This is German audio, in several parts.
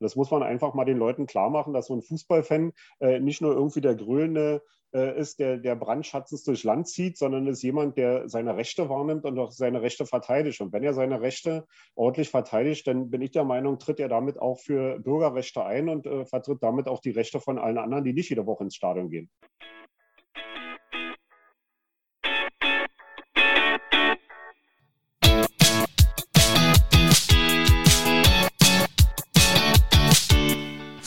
das muss man einfach mal den Leuten klar machen, dass so ein Fußballfan äh, nicht nur irgendwie der grölende äh, ist, der, der brandschatzens durchs Land zieht, sondern ist jemand, der seine Rechte wahrnimmt und auch seine Rechte verteidigt. Und wenn er seine Rechte ordentlich verteidigt, dann bin ich der Meinung, tritt er damit auch für Bürgerrechte ein und äh, vertritt damit auch die Rechte von allen anderen, die nicht jede Woche ins Stadion gehen.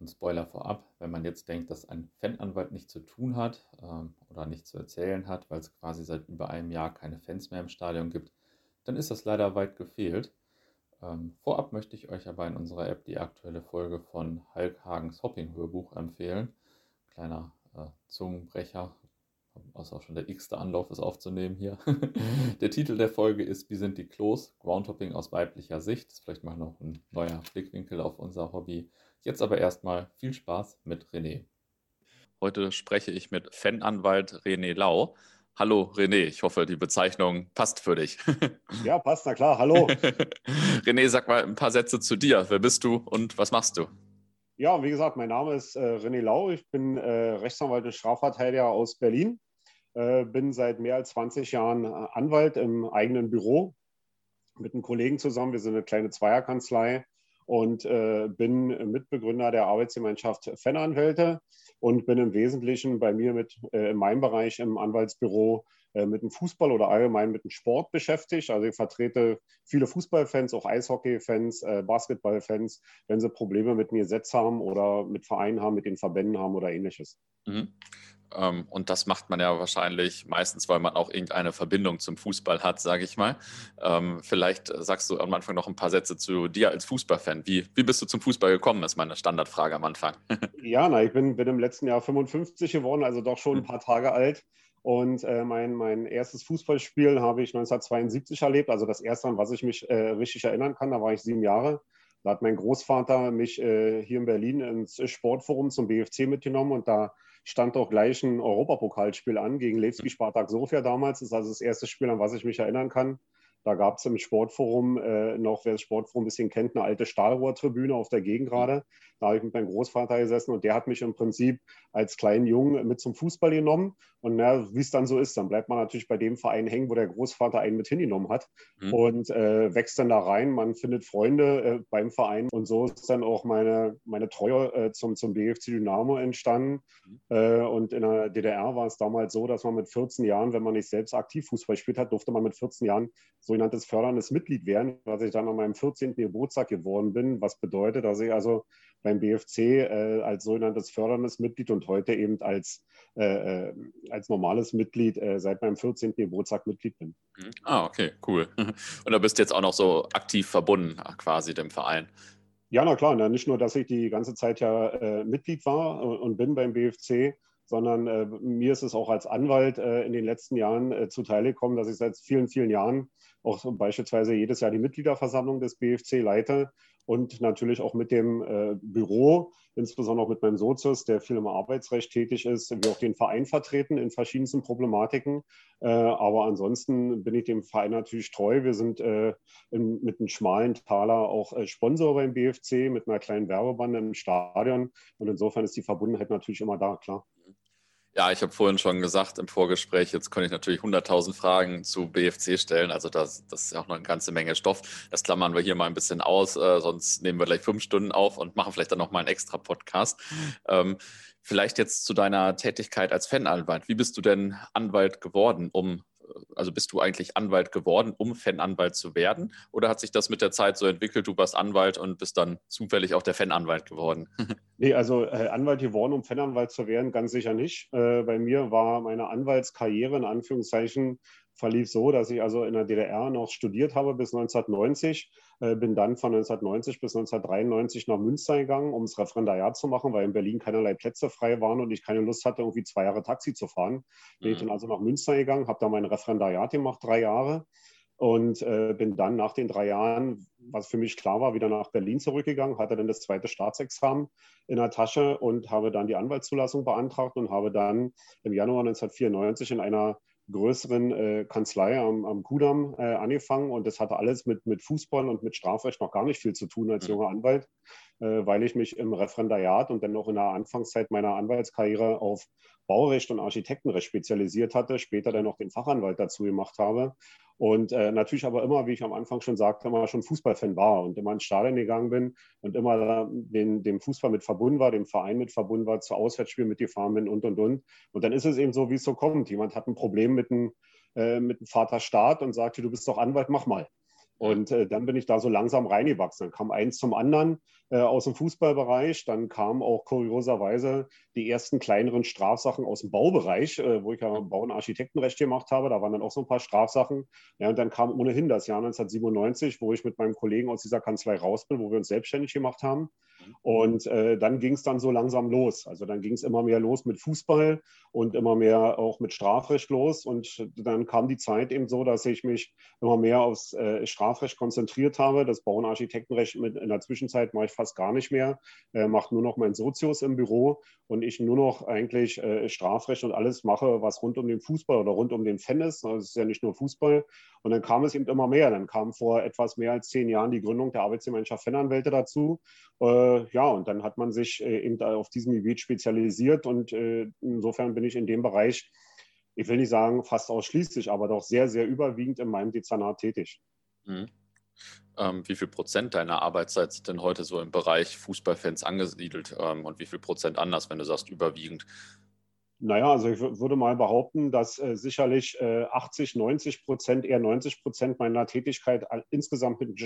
und Spoiler vorab, wenn man jetzt denkt, dass ein Fananwalt nichts zu tun hat ähm, oder nichts zu erzählen hat, weil es quasi seit über einem Jahr keine Fans mehr im Stadion gibt, dann ist das leider weit gefehlt. Ähm, vorab möchte ich euch aber in unserer App die aktuelle Folge von Hulk Hagens Hopping-Hörbuch empfehlen. Kleiner äh, Zungenbrecher, was auch schon der x-te Anlauf ist aufzunehmen hier. der Titel der Folge ist Wie sind die Klos? Groundhopping aus weiblicher Sicht. Das ist vielleicht mal noch ein neuer Blickwinkel auf unser Hobby. Jetzt aber erstmal viel Spaß mit René. Heute spreche ich mit Fananwalt René Lau. Hallo René, ich hoffe, die Bezeichnung passt für dich. Ja, passt, na klar, hallo. René, sag mal ein paar Sätze zu dir. Wer bist du und was machst du? Ja, wie gesagt, mein Name ist äh, René Lau. Ich bin äh, Rechtsanwalt und Strafverteidiger aus Berlin. Äh, bin seit mehr als 20 Jahren äh, Anwalt im eigenen Büro mit einem Kollegen zusammen. Wir sind eine kleine Zweierkanzlei und äh, bin Mitbegründer der Arbeitsgemeinschaft Fananwälte und bin im Wesentlichen bei mir mit äh, in meinem Bereich im Anwaltsbüro äh, mit dem Fußball oder allgemein mit dem Sport beschäftigt. Also ich vertrete viele Fußballfans, auch Eishockeyfans, äh, Basketballfans, wenn sie Probleme mit mir Gesetz haben oder mit Vereinen haben, mit den Verbänden haben oder ähnliches. Mhm. Ähm, und das macht man ja wahrscheinlich meistens, weil man auch irgendeine Verbindung zum Fußball hat, sage ich mal. Ähm, vielleicht sagst du am Anfang noch ein paar Sätze zu dir als Fußballfan. Wie, wie bist du zum Fußball gekommen, ist meine Standardfrage am Anfang. ja, na, ich bin, bin im letzten Jahr 55 geworden, also doch schon ein hm. paar Tage alt. Und äh, mein, mein erstes Fußballspiel habe ich 1972 erlebt, also das erste, an was ich mich äh, richtig erinnern kann. Da war ich sieben Jahre. Da hat mein Großvater mich äh, hier in Berlin ins Sportforum zum BFC mitgenommen und da stand auch gleich ein Europapokalspiel an gegen Levski Spartak Sofia damals. Das ist also das erste Spiel, an was ich mich erinnern kann. Da gab es im Sportforum äh, noch, wer das Sportforum ein bisschen kennt, eine alte Stahlrohrtribüne auf der Gegengrade. Da habe ich mit meinem Großvater gesessen und der hat mich im Prinzip als kleinen Jungen mit zum Fußball genommen. Und wie es dann so ist, dann bleibt man natürlich bei dem Verein hängen, wo der Großvater einen mit hingenommen hat mhm. und äh, wächst dann da rein. Man findet Freunde äh, beim Verein und so ist dann auch meine, meine Treue äh, zum, zum BFC Dynamo entstanden. Mhm. Äh, und in der DDR war es damals so, dass man mit 14 Jahren, wenn man nicht selbst aktiv Fußball gespielt hat, durfte man mit 14 Jahren sogenanntes förderndes Mitglied werden, was ich dann an meinem 14. Geburtstag geworden bin, was bedeutet, dass ich also beim BFC äh, als sogenanntes förderndes Mitglied und heute eben als, äh, äh als normales Mitglied äh, seit meinem 14. Geburtstag Mitglied bin. Mhm. Ah, okay, cool. Und da bist du jetzt auch noch so aktiv verbunden quasi dem Verein. Ja, na klar, na, nicht nur, dass ich die ganze Zeit ja äh, Mitglied war und bin beim BFC, sondern äh, mir ist es auch als Anwalt äh, in den letzten Jahren äh, zuteile gekommen, dass ich seit vielen, vielen Jahren auch beispielsweise jedes Jahr die Mitgliederversammlung des BFC leite und natürlich auch mit dem äh, Büro, insbesondere auch mit meinem Sozius, der viel im Arbeitsrecht tätig ist, wir auch den Verein vertreten in verschiedensten Problematiken. Äh, aber ansonsten bin ich dem Verein natürlich treu. Wir sind äh, in, mit einem schmalen Taler auch äh, Sponsor beim BFC mit einer kleinen Werbebande im Stadion. Und insofern ist die Verbundenheit natürlich immer da, klar. Ja, ich habe vorhin schon gesagt im Vorgespräch, jetzt könnte ich natürlich 100.000 Fragen zu BFC stellen. Also das, das ist ja auch noch eine ganze Menge Stoff. Das klammern wir hier mal ein bisschen aus, äh, sonst nehmen wir gleich fünf Stunden auf und machen vielleicht dann noch mal einen extra Podcast. Ähm, vielleicht jetzt zu deiner Tätigkeit als Fananwalt. Wie bist du denn Anwalt geworden, um also bist du eigentlich Anwalt geworden, um Fananwalt zu werden? Oder hat sich das mit der Zeit so entwickelt, du warst Anwalt und bist dann zufällig auch der Fananwalt geworden? nee, also äh, Anwalt geworden, um Fananwalt zu werden, ganz sicher nicht. Äh, bei mir war meine Anwaltskarriere in Anführungszeichen verlief so, dass ich also in der DDR noch studiert habe bis 1990, äh, bin dann von 1990 bis 1993 nach Münster gegangen, um das Referendariat zu machen, weil in Berlin keinerlei Plätze frei waren und ich keine Lust hatte, irgendwie zwei Jahre Taxi zu fahren. Bin mhm. ich dann also nach Münster gegangen, habe da mein Referendariat gemacht, drei Jahre und äh, bin dann nach den drei Jahren, was für mich klar war, wieder nach Berlin zurückgegangen, hatte dann das zweite Staatsexamen in der Tasche und habe dann die Anwaltszulassung beantragt und habe dann im Januar 1994 in einer größeren äh, Kanzlei am, am Kudamm äh, angefangen und das hatte alles mit, mit Fußball und mit Strafrecht noch gar nicht viel zu tun als mhm. junger Anwalt, weil ich mich im Referendariat und dann noch in der Anfangszeit meiner Anwaltskarriere auf Baurecht und Architektenrecht spezialisiert hatte, später dann noch den Fachanwalt dazu gemacht habe und äh, natürlich aber immer, wie ich am Anfang schon sagte, immer schon Fußballfan war und immer ins Stadion gegangen bin und immer den, dem Fußball mit verbunden war, dem Verein mit verbunden war, zu Auswärtsspielen mitgefahren bin und und und. Und dann ist es eben so, wie es so kommt. Jemand hat ein Problem mit dem, äh, mit dem Vater Staat und sagt, du bist doch Anwalt, mach mal. Und äh, dann bin ich da so langsam reingewachsen. Dann kam eins zum anderen äh, aus dem Fußballbereich. Dann kamen auch kurioserweise die ersten kleineren Strafsachen aus dem Baubereich, äh, wo ich ja Bau- und Architektenrecht gemacht habe. Da waren dann auch so ein paar Strafsachen. Ja, und dann kam ohnehin das Jahr 1997, wo ich mit meinem Kollegen aus dieser Kanzlei raus bin, wo wir uns selbstständig gemacht haben. Und äh, dann ging es dann so langsam los. Also dann ging es immer mehr los mit Fußball und immer mehr auch mit Strafrecht los. Und dann kam die Zeit eben so, dass ich mich immer mehr aufs äh, Strafrecht konzentriert habe. Das Bau- und Architektenrecht mit, in der Zwischenzeit mache ich fast gar nicht mehr, äh, mache nur noch mein Sozius im Büro und ich nur noch eigentlich äh, Strafrecht und alles mache, was rund um den Fußball oder rund um den Fan ist. Das ist ja nicht nur Fußball. Und dann kam es eben immer mehr. Dann kam vor etwas mehr als zehn Jahren die Gründung der Arbeitsgemeinschaft Fananwälte dazu. Äh, ja, und dann hat man sich äh, eben auf diesem Gebiet spezialisiert und äh, insofern bin ich in dem Bereich, ich will nicht sagen fast ausschließlich, aber doch sehr, sehr überwiegend in meinem Dezernat tätig. Mhm. Ähm, wie viel Prozent deiner Arbeitszeit sind denn heute so im Bereich Fußballfans angesiedelt ähm, und wie viel Prozent anders, wenn du sagst überwiegend? Naja, also ich würde mal behaupten, dass äh, sicherlich äh, 80, 90 Prozent, eher 90 Prozent meiner Tätigkeit insgesamt mit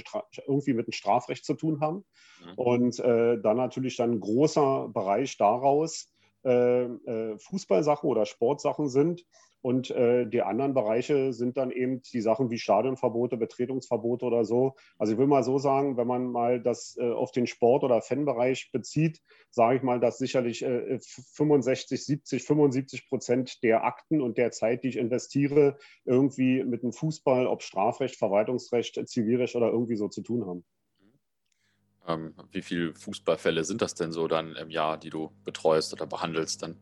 irgendwie mit dem Strafrecht zu tun haben. Mhm. Und äh, dann natürlich dann ein großer Bereich daraus äh, äh, Fußballsachen oder Sportsachen sind. Und äh, die anderen Bereiche sind dann eben die Sachen wie Stadionverbote, Betretungsverbote oder so. Also ich will mal so sagen, wenn man mal das äh, auf den Sport- oder Fanbereich bezieht, sage ich mal, dass sicherlich äh, 65, 70, 75 Prozent der Akten und der Zeit, die ich investiere, irgendwie mit dem Fußball, ob Strafrecht, Verwaltungsrecht, Zivilrecht oder irgendwie so zu tun haben. Ähm, wie viele Fußballfälle sind das denn so dann im Jahr, die du betreust oder behandelst dann?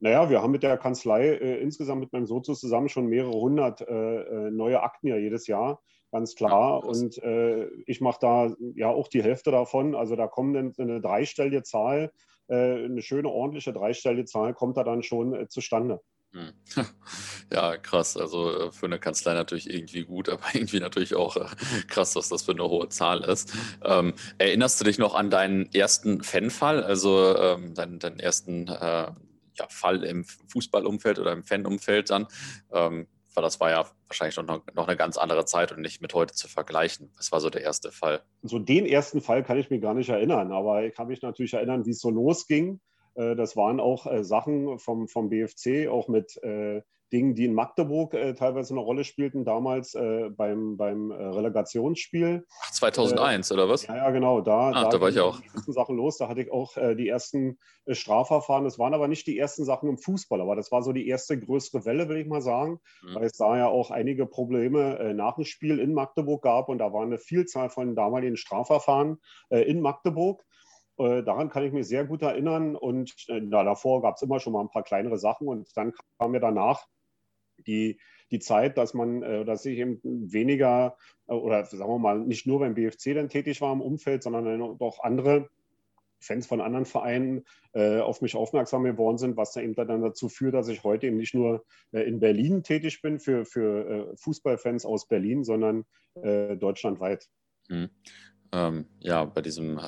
Naja, wir haben mit der Kanzlei äh, insgesamt mit meinem Sozius zusammen schon mehrere hundert äh, äh neue Akten ja jedes Jahr, ganz klar. Ja, und äh, ich mache da ja auch die Hälfte davon. Also da kommt eine, eine dreistellige Zahl, äh, eine schöne, ordentliche dreistellige Zahl kommt da dann schon äh, zustande. Hm. Ja, krass. Also für eine Kanzlei natürlich irgendwie gut, aber irgendwie natürlich auch krass, was das für eine hohe Zahl ist. Ähm, erinnerst du dich noch an deinen ersten Fanfall, also ähm, deinen, deinen ersten äh, ja, Fall im Fußballumfeld oder im Fanumfeld dann. Ähm, weil das war ja wahrscheinlich noch, noch eine ganz andere Zeit und nicht mit heute zu vergleichen. Was war so der erste Fall? So den ersten Fall kann ich mir gar nicht erinnern, aber ich kann mich natürlich erinnern, wie es so losging. Äh, das waren auch äh, Sachen vom, vom BFC, auch mit äh, Dingen, die in Magdeburg äh, teilweise eine Rolle spielten, damals äh, beim, beim äh, Relegationsspiel. Ach, 2001 oder was? Ja, ja, genau. Da, ah, da, da war ich auch. Die ersten Sachen los, da hatte ich auch äh, die ersten äh, Strafverfahren. Das waren aber nicht die ersten Sachen im Fußball, aber das war so die erste größere Welle, will ich mal sagen, mhm. weil es da ja auch einige Probleme nach dem Spiel in Magdeburg gab und da war eine Vielzahl von damaligen Strafverfahren in Magdeburg. Daran kann ich mich sehr gut erinnern. Und äh, davor gab es immer schon mal ein paar kleinere Sachen. Und dann kam mir danach die, die Zeit, dass man, äh, dass ich eben weniger äh, oder sagen wir mal nicht nur beim BFC dann tätig war im Umfeld, sondern auch andere Fans von anderen Vereinen äh, auf mich aufmerksam geworden sind, was dann eben dann dazu führt, dass ich heute eben nicht nur äh, in Berlin tätig bin für, für äh, Fußballfans aus Berlin, sondern äh, deutschlandweit. Mhm. Ähm, ja, bei diesem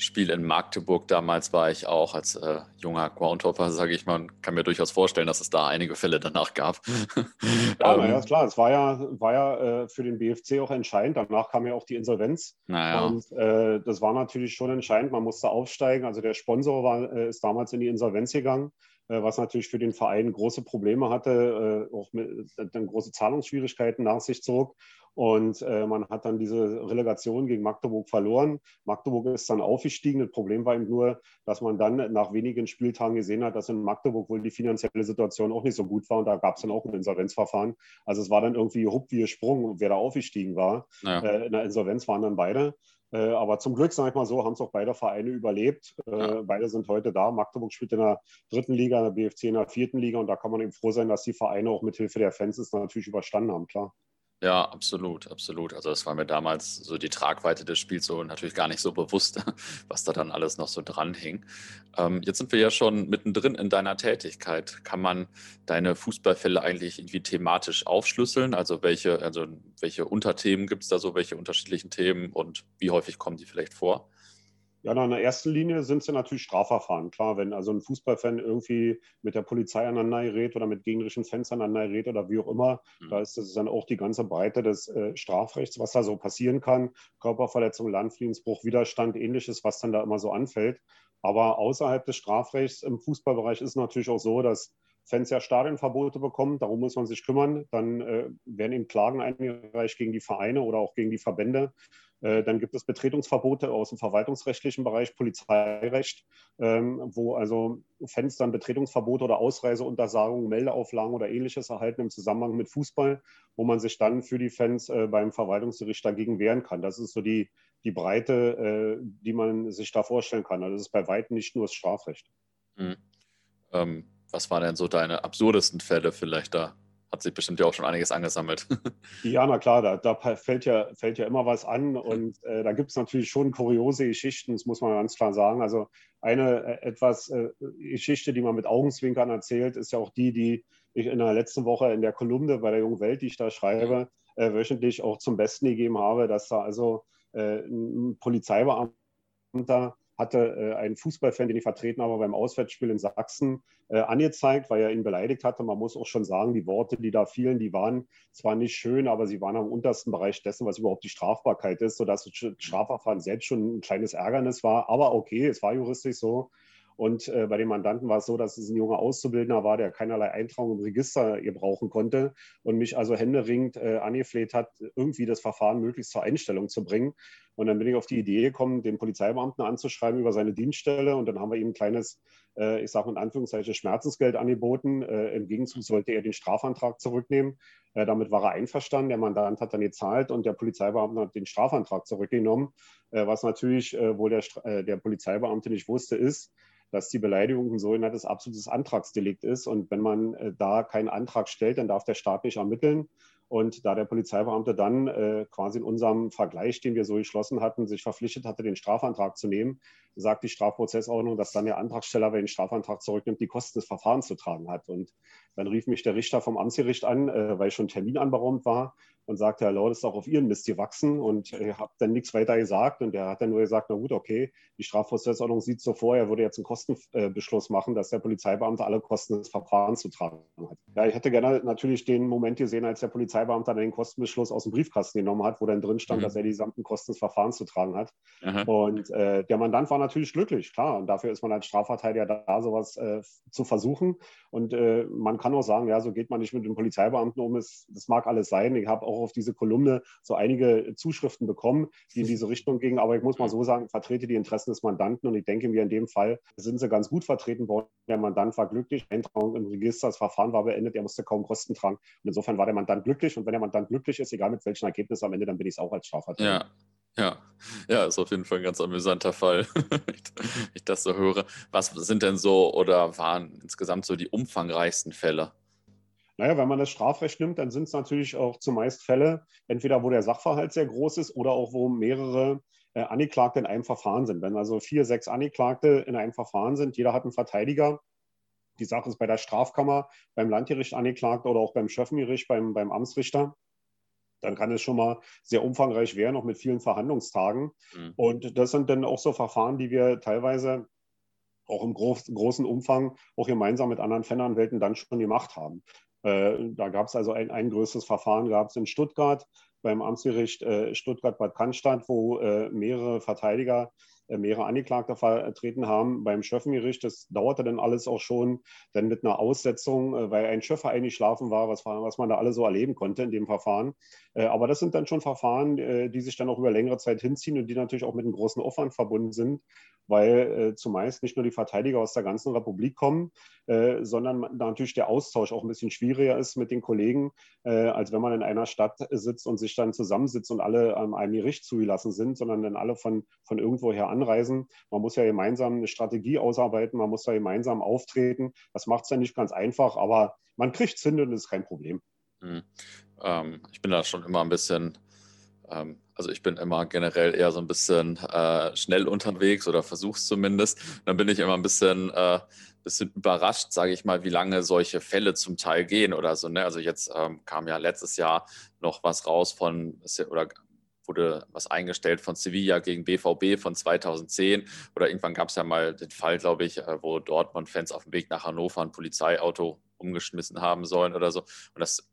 Spiel in Magdeburg damals war ich auch als äh, junger Groundhopper, sage ich mal, kann mir durchaus vorstellen, dass es da einige Fälle danach gab. Ja, ähm, ist klar. Es war ja, war ja äh, für den BFC auch entscheidend. Danach kam ja auch die Insolvenz. Naja. Und äh, das war natürlich schon entscheidend. Man musste aufsteigen. Also der Sponsor war, äh, ist damals in die Insolvenz gegangen. äh, was natürlich für den Verein große Probleme hatte, äh, auch mit, dann große Zahlungsschwierigkeiten nach sich zurück. Und äh, man hat dann diese Relegation gegen Magdeburg verloren. Magdeburg ist dann aufgestiegen. Das Problem war eben nur, dass man dann nach wenigen Spieltagen gesehen hat, dass in Magdeburg wohl die finanzielle Situation auch nicht so gut war. Und da gab es dann auch ein Insolvenzverfahren. Also es war dann irgendwie hupp wie gesprungen, wer da aufgestiegen war. Ja. Äh, in der Insolvenz waren dann beide. Äh, aber zum Glück, sage ich mal so, haben es auch beide Vereine überlebt. Äh, ja. Beide sind heute da. Magdeburg spielt in der dritten Liga, der BFC in der vierten Liga. Und da kann man eben froh sein, dass die Vereine auch mit Hilfe der Fans es natürlich überstanden haben, klar. Ja, absolut, absolut. Also das war mir damals so die Tragweite des Spiels so natürlich gar nicht so bewusst, was da dann alles noch so dran hing. Ähm, jetzt sind wir ja schon mittendrin in deiner Tätigkeit. Kann man deine Fußballfälle eigentlich irgendwie thematisch aufschlüsseln? Also welche, also welche Unterthemen gibt es da so, welche unterschiedlichen Themen und wie häufig kommen die vielleicht vor? Ja, in der ersten Linie sind es ja natürlich Strafverfahren. Klar, wenn also ein Fußballfan irgendwie mit der Polizei aneinander gerät oder mit gegnerischen Fans aneinander gerät oder wie auch immer, mhm. da ist das dann auch die ganze Breite des äh, Strafrechts, was da so passieren kann. Körperverletzung, Landfriedensbruch, Widerstand, ähnliches, was dann da immer so anfällt. Aber außerhalb des Strafrechts im Fußballbereich ist es natürlich auch so, dass Fans ja Stadionverbote bekommen, darum muss man sich kümmern. Dann äh, werden eben Klagen eingereicht gegen die Vereine oder auch gegen die Verbände. Äh, dann gibt es Betretungsverbote aus dem verwaltungsrechtlichen Bereich, Polizeirecht, ähm, wo also Fans dann Betretungsverbote oder Ausreiseuntersagungen, Meldeauflagen oder ähnliches erhalten im Zusammenhang mit Fußball, wo man sich dann für die Fans äh, beim Verwaltungsgericht dagegen wehren kann. Das ist so die, die Breite, äh, die man sich da vorstellen kann. Also das ist bei weitem nicht nur das Strafrecht. Mhm. Ähm, was waren denn so deine absurdesten Fälle vielleicht da? hat sich bestimmt ja auch schon einiges angesammelt. Ja, na klar, da, da fällt, ja, fällt ja immer was an und äh, da gibt es natürlich schon kuriose Geschichten, das muss man ganz klar sagen. Also eine äh, etwas äh, Geschichte, die man mit Augenzwinkern erzählt, ist ja auch die, die ich in der letzten Woche in der Kolumne bei der Jungen Welt, die ich da schreibe, äh, wöchentlich auch zum Besten gegeben habe, dass da also äh, ein Polizeibeamter hatte äh, einen Fußballfan, den ich vertreten habe beim Auswärtsspiel in Sachsen, äh, angezeigt, weil er ihn beleidigt hatte. Man muss auch schon sagen, die Worte, die da fielen, die waren zwar nicht schön, aber sie waren am untersten Bereich dessen, was überhaupt die Strafbarkeit ist, sodass das Strafverfahren selbst schon ein kleines Ärgernis war. Aber okay, es war juristisch so. Und äh, bei dem Mandanten war es so, dass es ein junger Auszubildender war, der keinerlei Eintragung im Register gebrauchen konnte und mich also händeringend äh, angefleht hat, irgendwie das Verfahren möglichst zur Einstellung zu bringen. Und dann bin ich auf die Idee gekommen, den Polizeibeamten anzuschreiben über seine Dienststelle. Und dann haben wir ihm ein kleines, äh, ich sage in Anführungszeichen, Schmerzensgeld angeboten. Äh, Im Gegenzug sollte er den Strafantrag zurücknehmen. Äh, damit war er einverstanden. Der Mandant hat dann gezahlt und der Polizeibeamte hat den Strafantrag zurückgenommen. Äh, was natürlich äh, wohl der, äh, der Polizeibeamte nicht wusste, ist, dass die Beleidigung ein sogenanntes absolutes Antragsdelikt ist. Und wenn man äh, da keinen Antrag stellt, dann darf der Staat nicht ermitteln. Und da der Polizeibeamte dann äh, quasi in unserem Vergleich, den wir so geschlossen hatten, sich verpflichtet hatte, den Strafantrag zu nehmen, sagt die Strafprozessordnung, dass dann der Antragsteller, wenn den Strafantrag zurücknimmt, die Kosten des Verfahrens zu tragen hat. Und dann rief mich der Richter vom Amtsgericht an, äh, weil schon Termin anberaumt war und sagte, Herr Lau, das ist auch auf Ihren Mist gewachsen und ich habe dann nichts weiter gesagt und er hat dann nur gesagt, na gut, okay, die Strafprozessordnung sieht so vor, er würde jetzt einen Kostenbeschluss machen, dass der Polizeibeamte alle Kosten des Verfahrens zu tragen hat. Ja, ich hätte gerne natürlich den Moment gesehen, als der Polizeibeamte den Kostenbeschluss aus dem Briefkasten genommen hat, wo dann drin stand, mhm. dass er die gesamten Kosten des Verfahrens zu tragen hat. Mhm. Und äh, der Mandant war natürlich glücklich, klar. Und dafür ist man als Strafverteidiger da, sowas äh, zu versuchen. Und äh, man kann auch sagen, ja, so geht man nicht mit dem Polizeibeamten um. Es, das mag alles sein. Ich habe auch auf diese Kolumne so einige Zuschriften bekommen, die in diese Richtung gingen. Aber ich muss mal so sagen, vertrete die Interessen des Mandanten. Und ich denke mir, in dem Fall sind sie ganz gut vertreten worden. Der Mandant war glücklich, Eintragung im Register, das Verfahren war beendet, er musste kaum Kosten tragen. Und insofern war der Mandant glücklich. Und wenn der Mandant glücklich ist, egal mit welchem Ergebnis am Ende, dann bin ich es auch als Strafverteidiger. Ja. Ja, ja, ist auf jeden Fall ein ganz amüsanter Fall, wenn ich das so höre. Was sind denn so oder waren insgesamt so die umfangreichsten Fälle? Naja, wenn man das Strafrecht nimmt, dann sind es natürlich auch zumeist Fälle, entweder wo der Sachverhalt sehr groß ist oder auch wo mehrere äh, Angeklagte in einem Verfahren sind. Wenn also vier, sechs Angeklagte in einem Verfahren sind, jeder hat einen Verteidiger. Die Sache ist bei der Strafkammer, beim Landgericht angeklagt oder auch beim Schöffengericht, beim, beim Amtsrichter dann kann es schon mal sehr umfangreich werden, auch mit vielen Verhandlungstagen. Mhm. Und das sind dann auch so Verfahren, die wir teilweise auch im groß, großen Umfang auch gemeinsam mit anderen Fananwälten dann schon gemacht haben. Äh, da gab es also ein, ein größeres Verfahren, gab es in Stuttgart beim Amtsgericht äh, Stuttgart-Bad Cannstatt, wo äh, mehrere Verteidiger mehrere Angeklagte vertreten haben beim Schöffengericht. Das dauerte dann alles auch schon, dann mit einer Aussetzung, äh, weil ein Schöffer eingeschlafen war, was, was man da alle so erleben konnte in dem Verfahren. Äh, aber das sind dann schon Verfahren, die sich dann auch über längere Zeit hinziehen und die natürlich auch mit einem großen Aufwand verbunden sind, weil zumeist nicht nur die Verteidiger aus der ganzen Republik kommen, sondern natürlich der Austausch auch ein bisschen schwieriger ist mit den Kollegen, als wenn man in einer Stadt sitzt und sich dann zusammensitzt und alle an einem Gericht zugelassen sind, sondern dann alle von, von irgendwoher anreisen. Man muss ja gemeinsam eine Strategie ausarbeiten, man muss da gemeinsam auftreten. Das macht es ja nicht ganz einfach, aber man kriegt es hin und ist kein Problem. Mhm. Ähm, ich bin da schon immer ein bisschen ähm, also ich bin immer generell eher so ein bisschen äh, schnell unterwegs oder versuch's zumindest. Dann bin ich immer ein bisschen, äh, bisschen überrascht, sage ich mal, wie lange solche Fälle zum Teil gehen oder so. Ne? Also jetzt ähm, kam ja letztes Jahr noch was raus von oder wurde was eingestellt von Sevilla gegen BVB von 2010 oder irgendwann gab es ja mal den Fall, glaube ich, äh, wo Dortmund-Fans auf dem Weg nach Hannover ein Polizeiauto umgeschmissen haben sollen oder so. Und das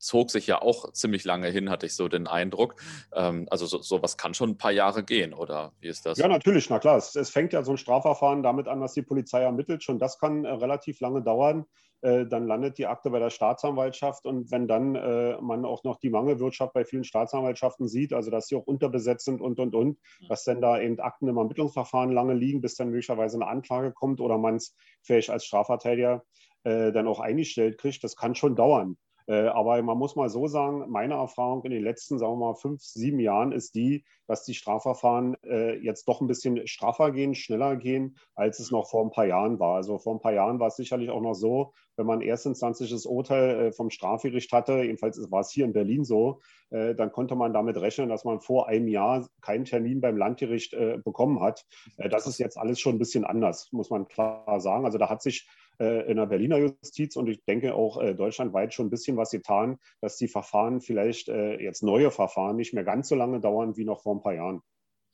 zog sich ja auch ziemlich lange hin, hatte ich so den Eindruck. Ähm, also so, sowas kann schon ein paar Jahre gehen, oder wie ist das? Ja, natürlich, na klar. Es, es, fängt ja so ein Strafverfahren damit an, dass die Polizei ermittelt. Schon das kann äh, relativ lange dauern. Äh, dann landet die Akte bei der Staatsanwaltschaft und wenn dann äh, man auch noch die Mangelwirtschaft bei vielen Staatsanwaltschaften sieht, also dass sie auch unterbesetzt sind und und und, mhm. dass dann da eben Akten im Ermittlungsverfahren lange liegen, bis dann möglicherweise eine Anklage kommt oder man es vielleicht als Strafverteidiger äh, dann auch eingestellt kriegt, das kann schon dauern. Äh, aber man muss mal so sagen, meine Erfahrung in den letzten, sagen wir mal, fünf, sieben Jahren ist die, dass die Strafverfahren äh, jetzt doch ein bisschen straffer gehen, schneller gehen, als es noch vor ein paar Jahren war. Also vor ein paar Jahren war es sicherlich auch noch so, wenn man ein erstinstanzliches Urteil äh, vom Strafgericht hatte, jedenfalls war es hier in Berlin so, dann konnte man damit rechnen, dass man vor einem Jahr keinen Termin beim Landgericht bekommen hat. das ist jetzt alles schon ein bisschen anders, muss man klar sagen. Also da hat sich in der Berliner Justiz und ich denke auch äh, deutschlandweit schon ein bisschen was getan, dass die Verfahren vielleicht äh, jetzt neue Verfahren nicht mehr ganz so lange dauern wie noch vor ein paar Jahren.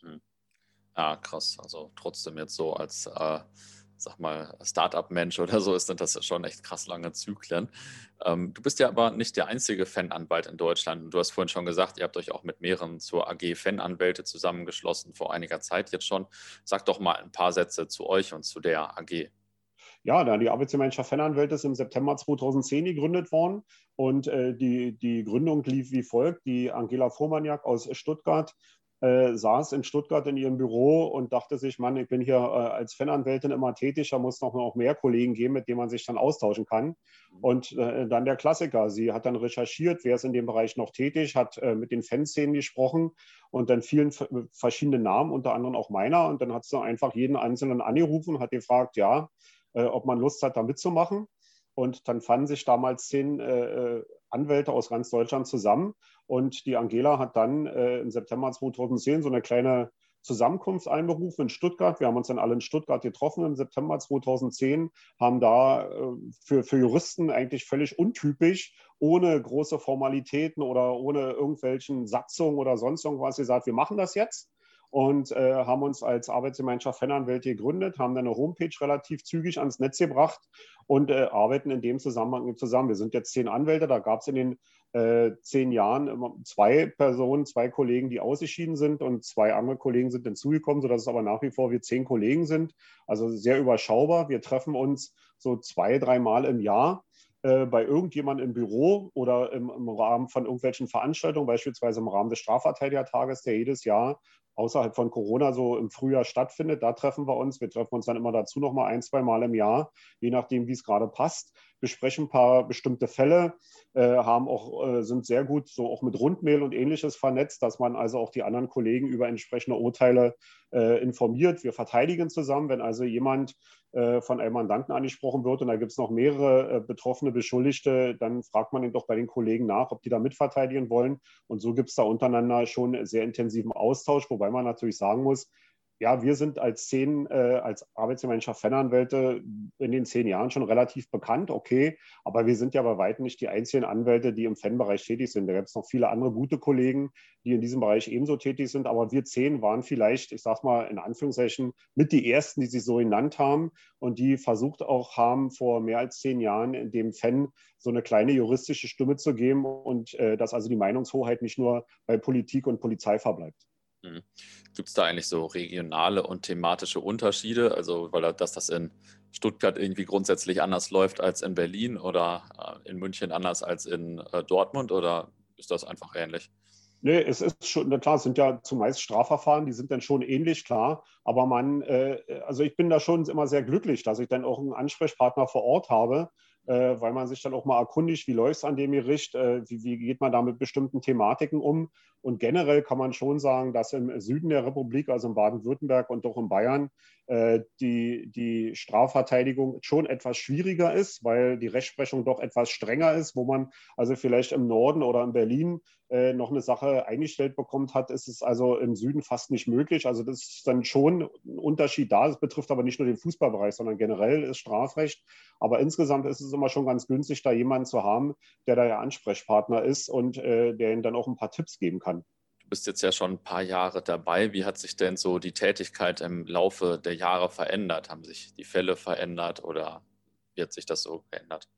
Hm. Ja, krass. Also trotzdem jetzt so als äh, sag mal, Startup-Mensch oder so, ist das schon echt krass lange Zyklen. Ähm, du bist ja aber nicht der einzige Fananwalt in Deutschland. Du hast vorhin schon gesagt, ihr habt euch auch mit mehreren zur AG Fananwälte zusammengeschlossen, vor einiger Zeit jetzt schon. Sag doch mal ein paar Sätze zu euch und zu der AG. Ja, da die Arbeitsgemeinschaft Fananwälte ist im September 2010 gegründet worden und äh, die, die Gründung lief wie folgt. Die Angela Fuhrmanniak aus Stuttgart äh, saß in Stuttgart in ihrem Büro und dachte sich, Mann, ich bin hier äh, als Fananwältin immer tätig, da muss noch, noch mehr Kollegen geben, mit denen man sich dann austauschen kann. Und äh, dann der Klassiker, sie hat dann recherchiert, wer ist in dem Bereich noch tätig, hat äh, mit den Fanszenen gesprochen und dann vielen verschiedene Namen, unter anderem auch meiner. Und dann hat sie einfach jeden Einzelnen angerufen und hat gefragt, ja, ob man Lust hat, da mitzumachen. Und dann fanden sich damals zehn äh, äh, Anwälte aus ganz Deutschland zusammen. Und die Angela hat dann äh, im September 2010 so eine kleine Zusammenkunft einberufen in Stuttgart. Wir haben uns dann alle in Stuttgart getroffen im September 2010, haben da äh, für, für Juristen eigentlich völlig untypisch, ohne große Formalitäten oder ohne irgendwelchen Satzungen oder sonst irgendwas gesagt, wir machen das jetzt und äh, haben uns als Arbeitsgemeinschaft Fananwälte gegründet, haben dann eine Homepage relativ zügig ans Netz gebracht und äh, arbeiten in dem Zusammenhang zusammen. Wir sind jetzt zehn Anwälte, da gab es in den äh, zehn Jahren zwei Personen, zwei Kollegen, die ausgeschieden sind und zwei andere Kollegen sind hinzugekommen, sodass es aber nach wie vor wir zehn Kollegen sind. Also sehr überschaubar. Wir treffen uns so zwei, dreimal im Jahr äh, bei irgendjemandem im Büro oder im, im, Rahmen von irgendwelchen Veranstaltungen, beispielsweise im Rahmen des Strafverteidigertages, der jedes Jahr außerhalb von Corona so im Frühjahr stattfindet. Da treffen wir uns. Wir treffen uns dann immer dazu noch mal ein, zwei Mal im Jahr, je nachdem, wie es gerade passt. Besprechen ein paar bestimmte Fälle, äh, haben auch, äh, sind sehr gut so auch mit Rundmail und ähnliches vernetzt, dass man also auch die anderen Kollegen über entsprechende Urteile äh, informiert. Wir verteidigen zusammen, wenn also jemand von einem Mandanten angesprochen wird und da gibt es noch mehrere betroffene Beschuldigte, dann fragt man ihn doch bei den Kollegen nach, ob die da mitverteidigen wollen. Und so gibt es da untereinander schon sehr intensiven Austausch, wobei man natürlich sagen muss, ja, wir sind als zehn, äh, als Arbeitsgemeinschaft Fananwälte in den zehn Jahren schon relativ bekannt, okay, aber wir sind ja bei weitem nicht die einzigen Anwälte, die im Fanbereich tätig sind. Da gibt es noch viele andere gute Kollegen, die in diesem Bereich ebenso tätig sind, aber wir zehn waren vielleicht, ich sag mal in Anführungszeichen, mit die ersten, die sich so genannt haben und die versucht auch haben, vor mehr als zehn Jahren dem Fan so eine kleine juristische Stimme zu geben und äh, dass also die Meinungshoheit nicht nur bei Politik und Polizei verbleibt. Mhm. Gibt es da eigentlich so regionale und thematische Unterschiede? Also, weil dass das in Stuttgart irgendwie grundsätzlich anders läuft als in Berlin oder äh, in München anders als in äh, Dortmund oder ist das einfach ähnlich? Nee, es ist schon, klar, es sind ja zumeist Strafverfahren, die sind dann schon ähnlich, klar. Aber man, äh, also ich bin da schon immer sehr glücklich, dass ich dann auch einen Ansprechpartner vor Ort habe, äh, weil man sich dann auch mal erkundigt, wie läuft es an dem Gericht, äh, wie, wie, geht man da mit bestimmten Thematiken um. Und generell kann man schon sagen, dass im Süden der Republik, also in Baden-Württemberg und auch in Bayern, äh, die, die Strafverteidigung schon etwas schwieriger ist, weil die Rechtsprechung doch etwas strenger ist, wo man also vielleicht im Norden oder in Berlin äh, noch eine Sache eingestellt bekommt hat, ist es also im Süden fast nicht möglich. Also das ist dann schon ein Unterschied da. Das betrifft aber nicht nur den Fußballbereich, sondern generell ist Strafrecht. Aber insgesamt ist es immer schon ganz günstig, da jemanden zu haben, der da ja Ansprechpartner ist und äh, der ihnen dann auch ein paar Tipps geben kann. Du bist jetzt ja schon ein paar Jahre dabei. Wie hat sich denn so die Tätigkeit im Laufe der Jahre verändert? Haben sich die Fälle verändert oder wie hat sich das so verändert?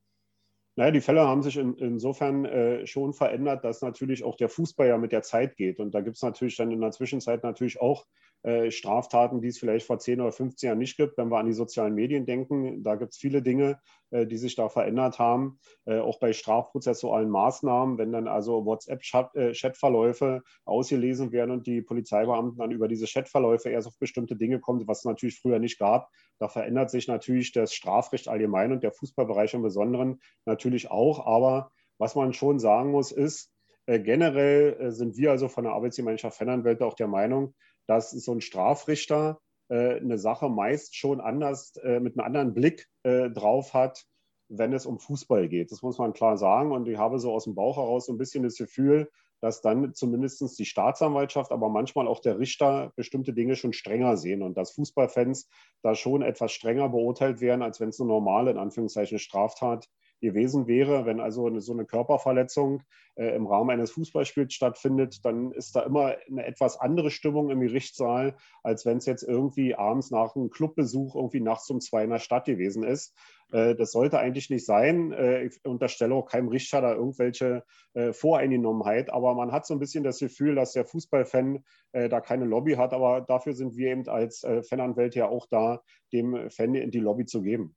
Naja, die Fälle haben sich in, insofern äh, schon verändert, dass natürlich auch der Fußball ja mit der Zeit geht. Und da gibt es natürlich dann in der Zwischenzeit natürlich auch äh, Straftaten, die es vielleicht vor 10 oder 15 Jahren nicht gibt. Wenn wir an die sozialen Medien denken, da gibt es viele Dinge, äh, die sich da verändert haben. Äh, auch bei strafprozessualen Maßnahmen, wenn dann also WhatsApp-Chatverläufe ausgelesen werden und die Polizeibeamten dann über diese Chatverläufe erst auf bestimmte Dinge kommen, was es natürlich früher nicht gab, da verändert sich natürlich das Strafrecht allgemein und der Fußballbereich im Besonderen natürlich auch. Aber was man schon sagen muss, ist, generell sind wir also von der Arbeitsgemeinschaft Fennanwelt auch der Meinung, dass so ein Strafrichter äh, eine Sache meist schon anders, äh, mit einem anderen Blick äh, drauf hat, wenn es um Fußball geht. Das muss man klar sagen. Und ich habe so aus dem Bauch heraus so ein bisschen das Gefühl, dass dann zumindest die Staatsanwaltschaft, aber manchmal auch der Richter bestimmte Dinge schon strenger sehen und dass Fußballfans da schon etwas strenger beurteilt werden, als wenn es eine normale, in Anführungszeichen, Straftat gewesen wäre. Wenn also eine, so eine Körperverletzung äh, im Rahmen eines Fußballspiels stattfindet, dann ist da immer eine etwas andere Stimmung im Gerichtssaal, als wenn es jetzt irgendwie abends nach einem Clubbesuch irgendwie nachts um zwei in der Stadt gewesen ist. Äh, das sollte eigentlich nicht sein. Äh, ich unterstelle auch keinem Richter da irgendwelche äh, Voreingenommenheit, aber man hat so ein bisschen das Gefühl, dass der Fußballfan äh, da keine Lobby hat, aber dafür sind wir eben als äh, Fananwälte ja auch da, dem Fan in die Lobby zu geben.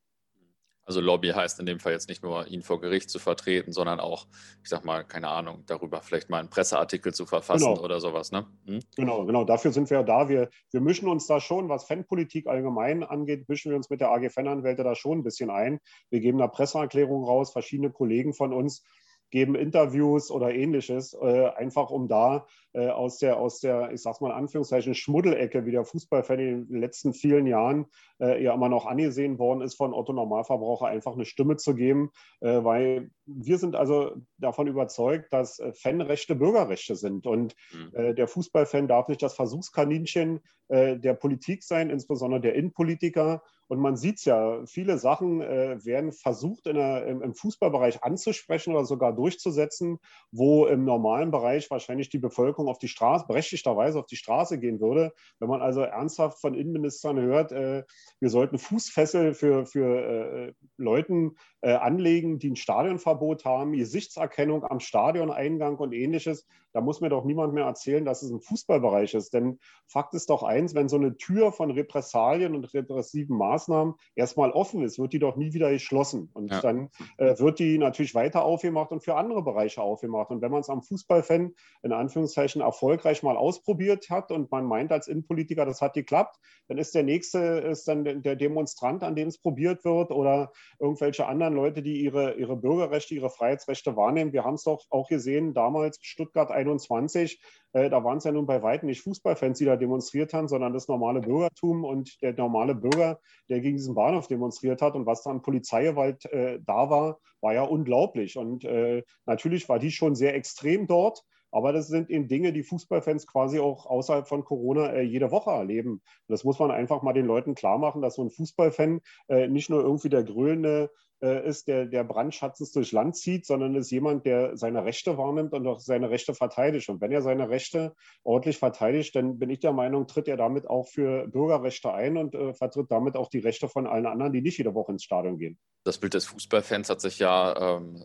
Also Lobby heißt in dem Fall jetzt nicht nur, ihn vor Gericht zu vertreten, sondern auch, ich sag mal, keine Ahnung, darüber vielleicht mal einen Presseartikel zu verfassen genau. oder sowas. Ne? Hm? Genau, genau, dafür sind wir ja da. Wir, wir mischen uns da schon, was Fanpolitik allgemein angeht, mischen wir uns mit der AG Fananwälte da schon ein bisschen ein. Wir geben da Presseerklärungen raus, verschiedene Kollegen von uns geben Interviews oder ähnliches, äh, einfach um da äh, aus der, aus der, ich sag's mal in Anführungszeichen, Schmuddelecke, wie der Fußballfan in den letzten vielen Jahren äh, ja immer noch angesehen worden ist, von Otto Normalverbraucher einfach eine Stimme zu geben, äh, weil wir sind also davon überzeugt, dass äh, Fanrechte Bürgerrechte sind und mhm. Äh, der Fußballfan darf nicht das Versuchskaninchen der Politik sein, insbesondere der Innenpolitiker und man sieht es ja, viele Sachen äh, werden versucht der, im, im, Fußballbereich anzusprechen oder sogar durchzusetzen, wo im normalen Bereich wahrscheinlich die Bevölkerung auf die Straße, berechtigterweise auf die Straße gehen würde. Wenn man also ernsthaft von Innenministern hört, äh, wir sollten Fußfessel für, für äh, Leuten äh, anlegen, die ein Stadionverbot haben, Gesichtserkennung am Stadioneingang und ähnliches, da muss mir doch niemand mehr erzählen, dass es ein Fußballbereich ist. Denn Fakt ist doch eins, wenn so eine Tür von Repressalien und repressiven Maßnahmen erstmal offen ist, wird die doch nie wieder geschlossen. Und ja. dann äh, wird die natürlich weiter aufgemacht und für andere Bereiche aufgemacht. Und wenn man es am Fußballfan in Anführungszeichen erfolgreich mal ausprobiert hat und man meint als Innenpolitiker, das hat geklappt, dann ist der nächste ist dann der Demonstrant, an dem es probiert wird oder irgendwelche anderen Leute, die ihre, ihre Bürgerrechte, ihre Freiheitsrechte wahrnehmen. Wir haben es doch auch gesehen, damals Stuttgart 21, äh, da waren es ja nun bei weitem nicht Fußballfans, die da demonstriert haben, sondern das normale Bürgertum und der normale Bürger, der gegen diesen Bahnhof demonstriert hat und was da an Polizeigewalt äh, da war, war ja unglaublich. Und äh, natürlich war die schon sehr extrem dort. Aber das sind eben Dinge, die Fußballfans quasi auch außerhalb von Corona äh, jede Woche erleben. Und das muss man einfach mal den Leuten klar machen, dass so ein Fußballfan äh, nicht nur irgendwie der grölende äh, ist, der, der brandschatzens durchs Land zieht, sondern ist jemand, der seine Rechte wahrnimmt und auch seine Rechte verteidigt. Und wenn er seine Rechte ordentlich verteidigt, dann bin ich der Meinung, tritt er damit auch für Bürgerrechte ein und äh, vertritt damit auch die Rechte von allen anderen, die nicht jede Woche ins Stadion gehen. Das Bild des Fußballfans hat sich ja, ähm,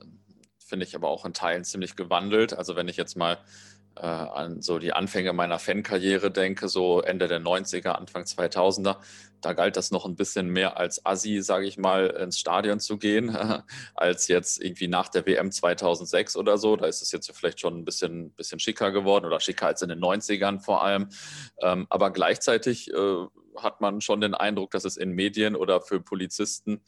finde ich, aber auch in Teilen ziemlich gewandelt. Also wenn ich jetzt mal äh, an so die Anfänge meiner Fankarriere denke, so Ende der 90er, Anfang 2000er, da galt das noch ein bisschen mehr als Assi, sage ich mal, ins Stadion zu gehen, als jetzt irgendwie nach der WM 2006 oder so. Da ist es jetzt vielleicht schon ein bisschen, bisschen schicker geworden oder schicker als in den 90ern vor allem. Ähm, aber gleichzeitig äh, hat man schon den Eindruck, dass es in Medien oder für Polizisten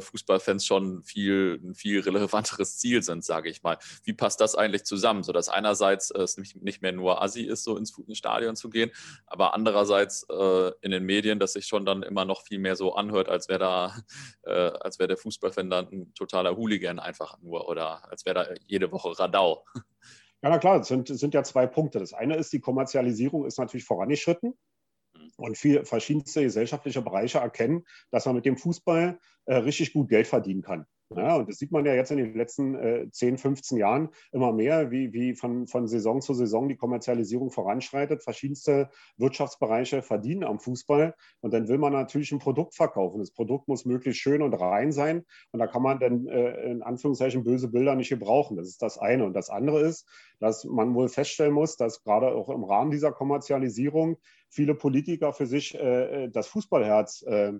Fußballfans schon viel, ein viel relevanteres Ziel sind, sage ich mal. Wie passt das eigentlich zusammen? So dass einerseits äh, es nicht mehr nur Assi ist, so ins Stadion zu gehen, aber andererseits äh, in den Medien, dass sich schon dann immer noch viel mehr so anhört, als wäre da, äh, der Fußballfan dann ein totaler Hooligan einfach nur oder als wäre da jede Woche Radau. Ja, na klar, es sind, sind ja zwei Punkte. Das eine ist, die Kommerzialisierung ist natürlich vorangeschritten und viele verschiedenste gesellschaftliche Bereiche erkennen, dass man mit dem Fußball äh, richtig gut Geld verdienen kann. Ja, und das sieht man ja jetzt in den letzten äh, 10, 15 Jahren immer mehr, wie, wie von, von Saison zu Saison die Kommerzialisierung voranschreitet. Verschiedenste Wirtschaftsbereiche verdienen am Fußball. Und dann will man natürlich ein Produkt verkaufen. Das Produkt muss möglichst schön und rein sein. Und da kann man dann äh, in Anführungszeichen böse Bilder nicht gebrauchen. Das ist das eine. Und das andere ist, dass man wohl feststellen muss, dass gerade auch im Rahmen dieser Kommerzialisierung viele Politiker für sich äh, das Fußballherz äh,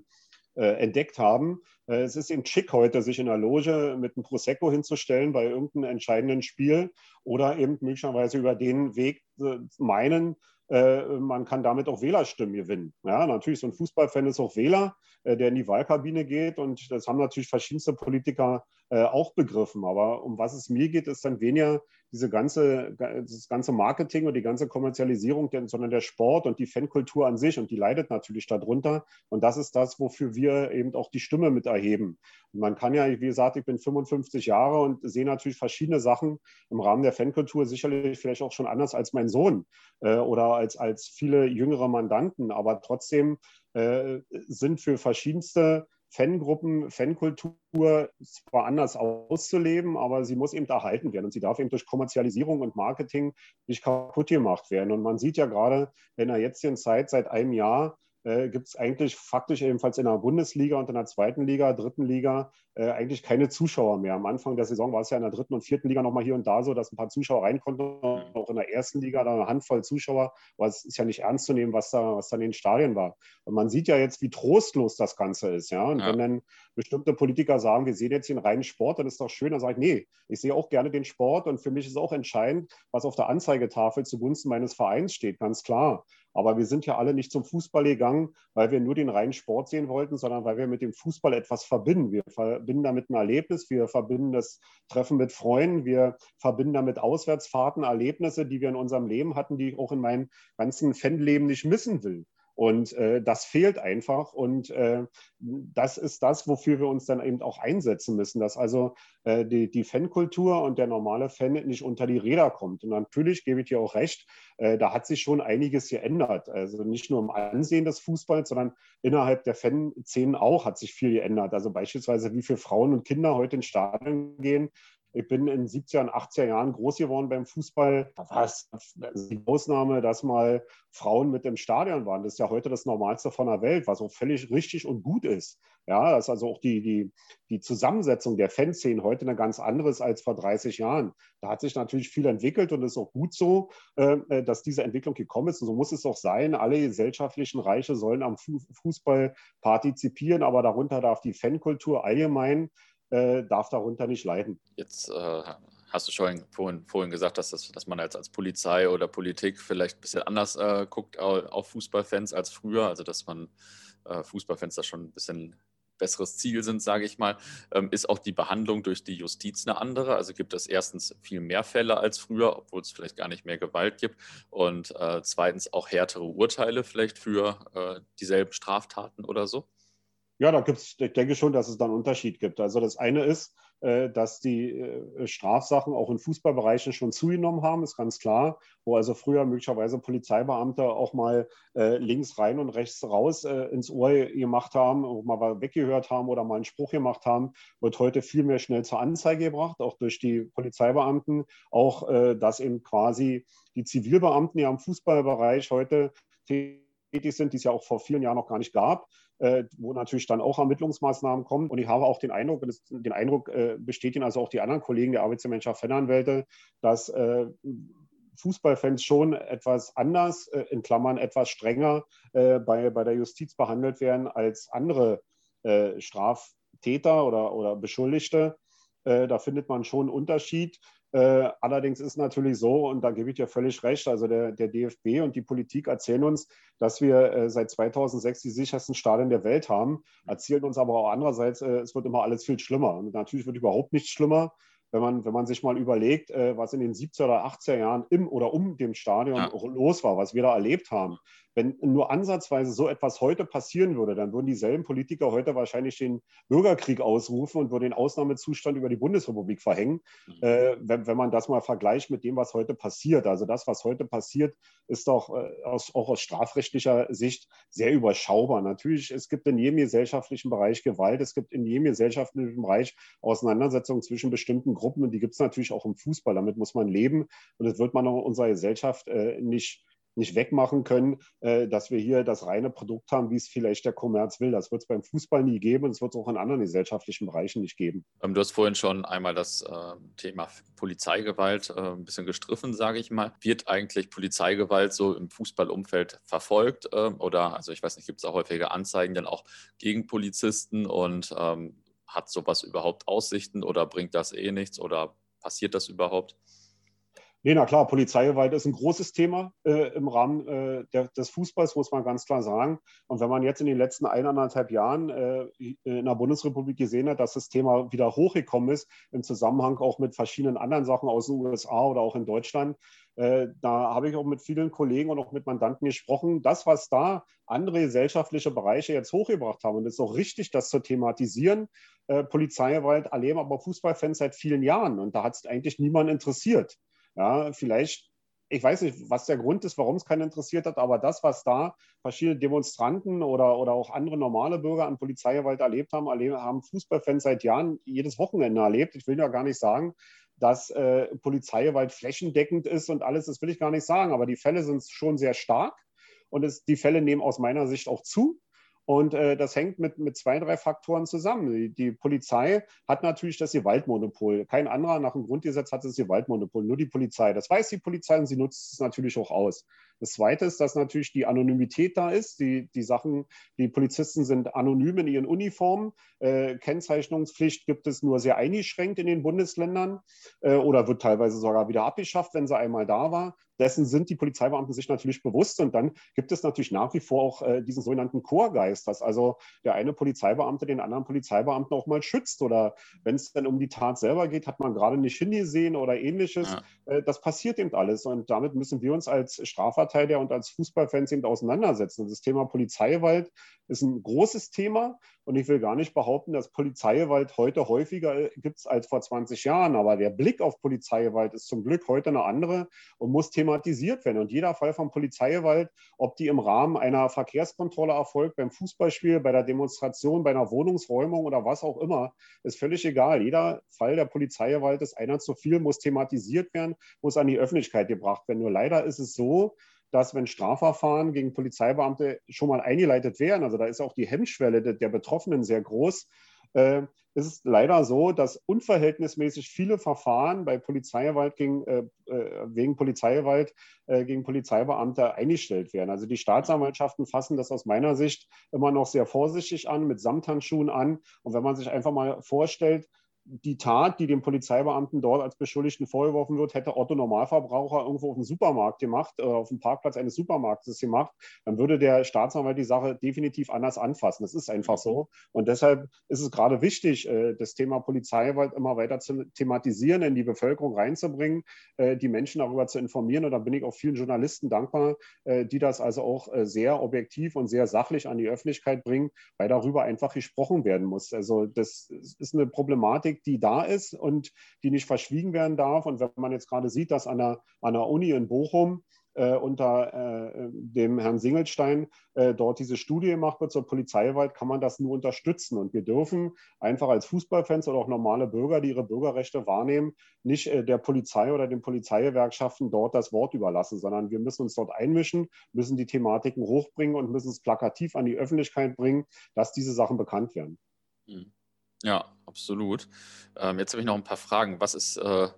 äh, entdeckt haben. Äh, es ist eben schick heute, sich in der Loge mit einem Prosecco hinzustellen bei irgendeinem entscheidenden Spiel oder eben möglicherweise über den Weg äh, meinen, man kann damit auch Wählerstimmen gewinnen. Ja, natürlich, so ein Fußballfan ist auch Wähler, der in die Wahlkabine geht und das haben natürlich verschiedenste Politiker auch begriffen. Aber um was es mir geht, ist dann weniger diese ganze, das ganze Marketing und die ganze Kommerzialisierung, sondern der Sport und die Fankultur an sich und die leidet natürlich darunter. Und das ist das, wofür wir eben auch die Stimme mit erheben. Und man kann ja, wie gesagt, ich bin 55 Jahre und sehe natürlich verschiedene Sachen im Rahmen der Fankultur, sicherlich vielleicht auch schon anders als mein Sohn äh, oder als, als viele jüngere Mandanten. Aber trotzdem äh, sind für verschiedenste Fangruppen, Fankultur zwar anders auszuleben, aber sie muss eben erhalten werden und sie darf eben durch Kommerzialisierung und Marketing nicht kaputt gemacht werden. Und man sieht ja gerade in der jetzigen Zeit seit einem Jahr, äh, gibt es eigentlich faktisch ebenfalls in der Bundesliga und in der zweiten Liga, dritten Liga äh, eigentlich keine Zuschauer mehr. Am Anfang der Saison war es ja in der dritten und vierten Liga nochmal hier und da so, dass ein paar Zuschauer rein konnten, auch in der ersten Liga da eine Handvoll Zuschauer, aber es ist ja nicht ernst zu nehmen, was da, was da in den Stadien war. Und man sieht ja jetzt, wie trostlos das Ganze ist. Ja? Und ja. wenn dann bestimmte Politiker sagen, wir sehen jetzt hier einen reinen Sport, dann ist doch schön, dann sage ich, nee, ich sehe auch gerne den Sport und für mich ist auch entscheidend, was auf der Anzeigetafel zugunsten meines Vereins steht, ganz klar. Aber wir sind ja alle nicht zum Fußball gegangen, weil wir nur den reinen Sport sehen wollten, sondern weil wir mit dem Fußball etwas verbinden. Wir verbinden damit ein Erlebnis, wir verbinden das Treffen mit Freunden, wir verbinden damit Auswärtsfahrten, Erlebnisse, die wir in unserem Leben hatten, die ich auch in meinem ganzen Fanleben nicht missen will. Und äh, das fehlt einfach. Und äh, das ist das, wofür wir uns dann eben auch einsetzen müssen, dass also äh, die, die Fankultur und der normale Fan nicht unter die Räder kommt. Und natürlich gebe ich dir auch recht, äh, da hat sich schon einiges geändert. Also nicht nur im Ansehen des Fußballs, sondern innerhalb der Fanszenen auch hat sich viel geändert. Also beispielsweise, wie viele Frauen und Kinder heute ins Stadion gehen, ich bin in 70er und 80er Jahren groß geworden beim Fußball. Da war es die Ausnahme, dass mal Frauen mit im Stadion waren. Das ist ja heute das Normalste von der Welt, was auch völlig richtig und gut ist. Ja, das ist also auch die, die, die Zusammensetzung der Fanszenen heute eine ganz andere als vor 30 Jahren. Da hat sich natürlich viel entwickelt und es ist auch gut so, äh, dass diese Entwicklung gekommen ist. Und so muss es auch sein. Alle gesellschaftlichen Reiche sollen am Fußball partizipieren, aber darunter darf die Fankultur allgemein äh, darf darunter nicht leiden. Jetzt äh, hast du schon vorhin, vorhin gesagt, dass, das, dass man als, als Polizei oder Politik vielleicht ein bisschen anders äh, guckt auf Fußballfans als früher. Also dass man äh, Fußballfans da schon ein bisschen besseres Ziel sind, sage ich mal, ähm, ist auch die Behandlung durch die Justiz eine andere. Also gibt es erstens viel mehr Fälle als früher, obwohl es vielleicht gar nicht mehr Gewalt gibt. Und äh, zweitens auch härtere Urteile vielleicht für äh, dieselben Straftaten oder so. Ja, da gibt es, ich denke schon, dass es da einen Unterschied gibt. Also das eine ist, äh, dass die äh, Strafsachen auch in Fußballbereichen schon zugenommen haben, ist ganz klar, wo also früher möglicherweise Polizeibeamte auch mal äh, links rein und rechts raus ins Ohr gemacht haben, mal weggehört haben oder mal einen Spruch gemacht haben, wird heute viel mehr schnell zur Anzeige gebracht, auch durch die Polizeibeamten, auch dass eben quasi die Zivilbeamten ja im Fußballbereich heute tätig sind, die es ja auch vor vielen Jahren noch gar nicht gab, äh, wo natürlich dann auch Ermittlungsmaßnahmen kommen. Und ich habe auch den Eindruck, den Eindruck äh, bestätigen also auch die anderen Kollegen der Arbeitsgemeinschaft Fennanwälte, dass äh, Fußballfans schon etwas anders, äh, in Klammern etwas strenger äh, bei, bei der Justiz behandelt werden als andere äh, Straftäter oder, oder Beschuldigte. Da findet man schon einen Unterschied. Äh, allerdings ist natürlich so, und da gebe ich dir völlig recht, also der, der DFB und die Politik erzählen uns, dass wir äh, seit 2006 die sichersten Stadien der Welt haben, erzählen uns aber auch andererseits, äh, es wird immer alles viel schlimmer. Und natürlich wird überhaupt nichts schlimmer wenn man, wenn man sich mal überlegt, äh, was in den 70er oder 80er Jahren im oder um dem Stadion ja. los war, was wir da erlebt haben. Wenn nur ansatzweise so etwas heute passieren würde, dann würden dieselben Politiker heute wahrscheinlich den Bürgerkrieg ausrufen und würden den Ausnahmezustand über die Bundesrepublik verhängen, mhm. äh, wenn, wenn man das mal vergleicht mit dem, was heute passiert. Also das, was heute passiert, ist doch äh, aus, auch aus strafrechtlicher Sicht sehr überschaubar. Natürlich, es gibt in jedem gesellschaftlichen Bereich Gewalt, es gibt in jedem gesellschaftlichen Bereich Auseinandersetzungen zwischen bestimmten Gruppen und die gibt es natürlich auch im Fußball. Damit muss man leben und das wird man auch in unserer Gesellschaft äh, nicht nicht wegmachen können, äh, dass wir hier das reine Produkt haben, wie es vielleicht der Kommerz will. Das wird es beim Fußball nie geben und es wird es auch in anderen gesellschaftlichen Bereichen nicht geben. Ähm, du hast vorhin schon einmal das äh, Thema Polizeigewalt äh, ein bisschen gestriffen, sage ich mal. Wird eigentlich Polizeigewalt so im Fußballumfeld verfolgt? Ähm, oder, also ich weiß nicht, gibt es auch häufige Anzeigen dann auch gegen Polizisten und ähm, hat sowas überhaupt Aussichten oder bringt das eh nichts oder passiert das überhaupt? Nee, na klar, Polizeigewalt ist ein großes Thema äh, im Rahmen äh, der, des Fußballs, muss man ganz klar sagen. Und wenn man jetzt in den letzten eineinhalb Jahren äh, in der Bundesrepublik gesehen hat, dass das Thema wieder hochgekommen ist, im Zusammenhang auch mit verschiedenen anderen Sachen aus den USA oder auch in Deutschland, äh, da habe ich auch mit vielen Kollegen und auch mit Mandanten gesprochen. Das, was da andere gesellschaftliche Bereiche jetzt hochgebracht haben, und es ist auch richtig, das zu thematisieren, äh, Polizeigewalt erleben aber Fußballfans seit vielen Jahren. Und da hat es eigentlich niemand interessiert. Ja, vielleicht, ich weiß nicht, was der Grund ist, warum es keinen interessiert hat, aber das, was da verschiedene Demonstranten oder, oder auch andere normale Bürger an Polizeigewalt erlebt haben, erleben, haben Fußballfans seit Jahren jedes Wochenende erlebt. Ich will ja gar nicht sagen, dass äh, Polizeigewalt flächendeckend ist und alles, das will ich gar nicht sagen, aber die Fälle sind schon sehr stark und es, die Fälle nehmen aus meiner Sicht auch zu. Und äh, das hängt mit, mit zwei, drei Faktoren zusammen. Die, die, Polizei hat natürlich das Gewaltmonopol. Kein anderer nach dem Grundgesetz hat das Gewaltmonopol, nur die Polizei. Das weiß die Polizei und sie nutzt es natürlich auch aus. Das Zweite ist, dass natürlich die Anonymität da ist. Die, die Sachen, die Polizisten sind anonym in ihren Uniformen. Äh, Kennzeichnungspflicht gibt es nur sehr eingeschränkt in den Bundesländern äh, oder wird teilweise sogar wieder abgeschafft, wenn sie einmal da war. Dessen sind die Polizeibeamten sich natürlich bewusst. Und dann gibt es natürlich nach wie vor auch äh, diesen sogenannten Chorgeist, dass also der eine Polizeibeamte den anderen Polizeibeamten auch mal schützt. Oder wenn es dann um die Tat selber geht, hat man gerade nicht hingesehen oder ähnliches. Ja. Äh, das passiert eben alles. Und damit müssen wir uns als Strafverteidiger und als Fußballfans eben auseinandersetzen. Das Thema Polizeigewalt ist ein großes Thema. Und ich will gar nicht behaupten, dass Polizeigewalt heute häufiger gibt als vor 20 Jahren. Aber der Blick auf Polizeigewalt ist zum Glück heute eine andere und muss thematisiert werden. Und jeder Fall von Polizeigewalt, ob die im Rahmen einer Verkehrskontrolle erfolgt, beim Fußballspiel, bei der Demonstration, bei einer Wohnungsräumung oder was auch immer, ist völlig egal. Jeder Fall der Polizeigewalt ist einer zu viel, muss thematisiert werden, muss an die Öffentlichkeit gebracht werden. Nur leider ist es so, dass wenn Strafverfahren gegen Polizeibeamte schon mal eingeleitet werden, also da ist auch die Hemmschwelle der, Betroffenen sehr groß, äh, ist es leider so, dass unverhältnismäßig viele Verfahren bei Polizeigewalt gegen, äh, äh, wegen Polizeigewalt äh, gegen Polizeibeamte eingestellt werden. Also die Staatsanwaltschaften fassen das aus meiner Sicht immer noch sehr vorsichtig an, mit Samthandschuhen an. Und wenn man sich einfach mal vorstellt, die Tat, die dem Polizeibeamten dort als Beschuldigten vorgeworfen wird, hätte Otto Normalverbraucher irgendwo auf dem Supermarkt gemacht, äh, auf dem Parkplatz eines Supermarktes gemacht, dann würde der Staatsanwalt die Sache definitiv anders anfassen. Das ist einfach so. Und deshalb ist es gerade wichtig, äh, das Thema Polizeigewalt immer weiter zu thematisieren, in die Bevölkerung reinzubringen, äh, die Menschen darüber zu informieren. Und da bin ich auch vielen Journalisten dankbar, äh, die das also auch äh, sehr objektiv und sehr sachlich an die Öffentlichkeit bringen, weil darüber einfach gesprochen werden muss. Also das ist eine Problematik, Problematik, die da ist und die nicht verschwiegen werden darf. Und wenn man jetzt gerade sieht, dass an der, an der Uni in Bochum äh, unter äh, dem Herrn Singelstein äh, dort diese Studie gemacht wird zur Polizeiwald, kann man das nur unterstützen. Und wir dürfen einfach als Fußballfans oder auch normale Bürger, die ihre Bürgerrechte wahrnehmen, nicht äh, der Polizei oder den Polizeigewerkschaften dort das Wort überlassen, sondern wir müssen uns dort einmischen, müssen die Thematiken hochbringen und müssen es plakativ an die Öffentlichkeit bringen, dass diese Sachen bekannt werden. Mhm. Ja, absolut. Ähm, jetzt habe ich noch ein paar Fragen. Was ist, äh,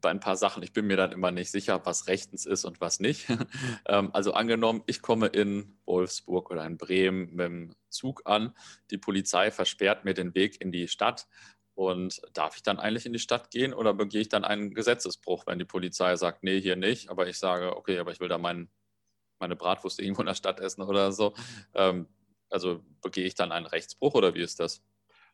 bei ein paar Sachen, ich bin mir dann immer nicht sicher, was rechtens ist und was nicht. ähm, also angenommen, ich komme in Wolfsburg oder in Bremen mit dem Zug an, die Polizei versperrt mir den Weg in die Stadt. Und darf ich dann eigentlich in die Stadt gehen oder begehe ich dann einen Gesetzesbruch, wenn die Polizei sagt, nee, hier nicht, aber ich sage, okay, aber ich will da mein, meine Bratwurst irgendwo in der Stadt essen oder so. Ähm, also begehe ich dann einen Rechtsbruch oder wie ist das?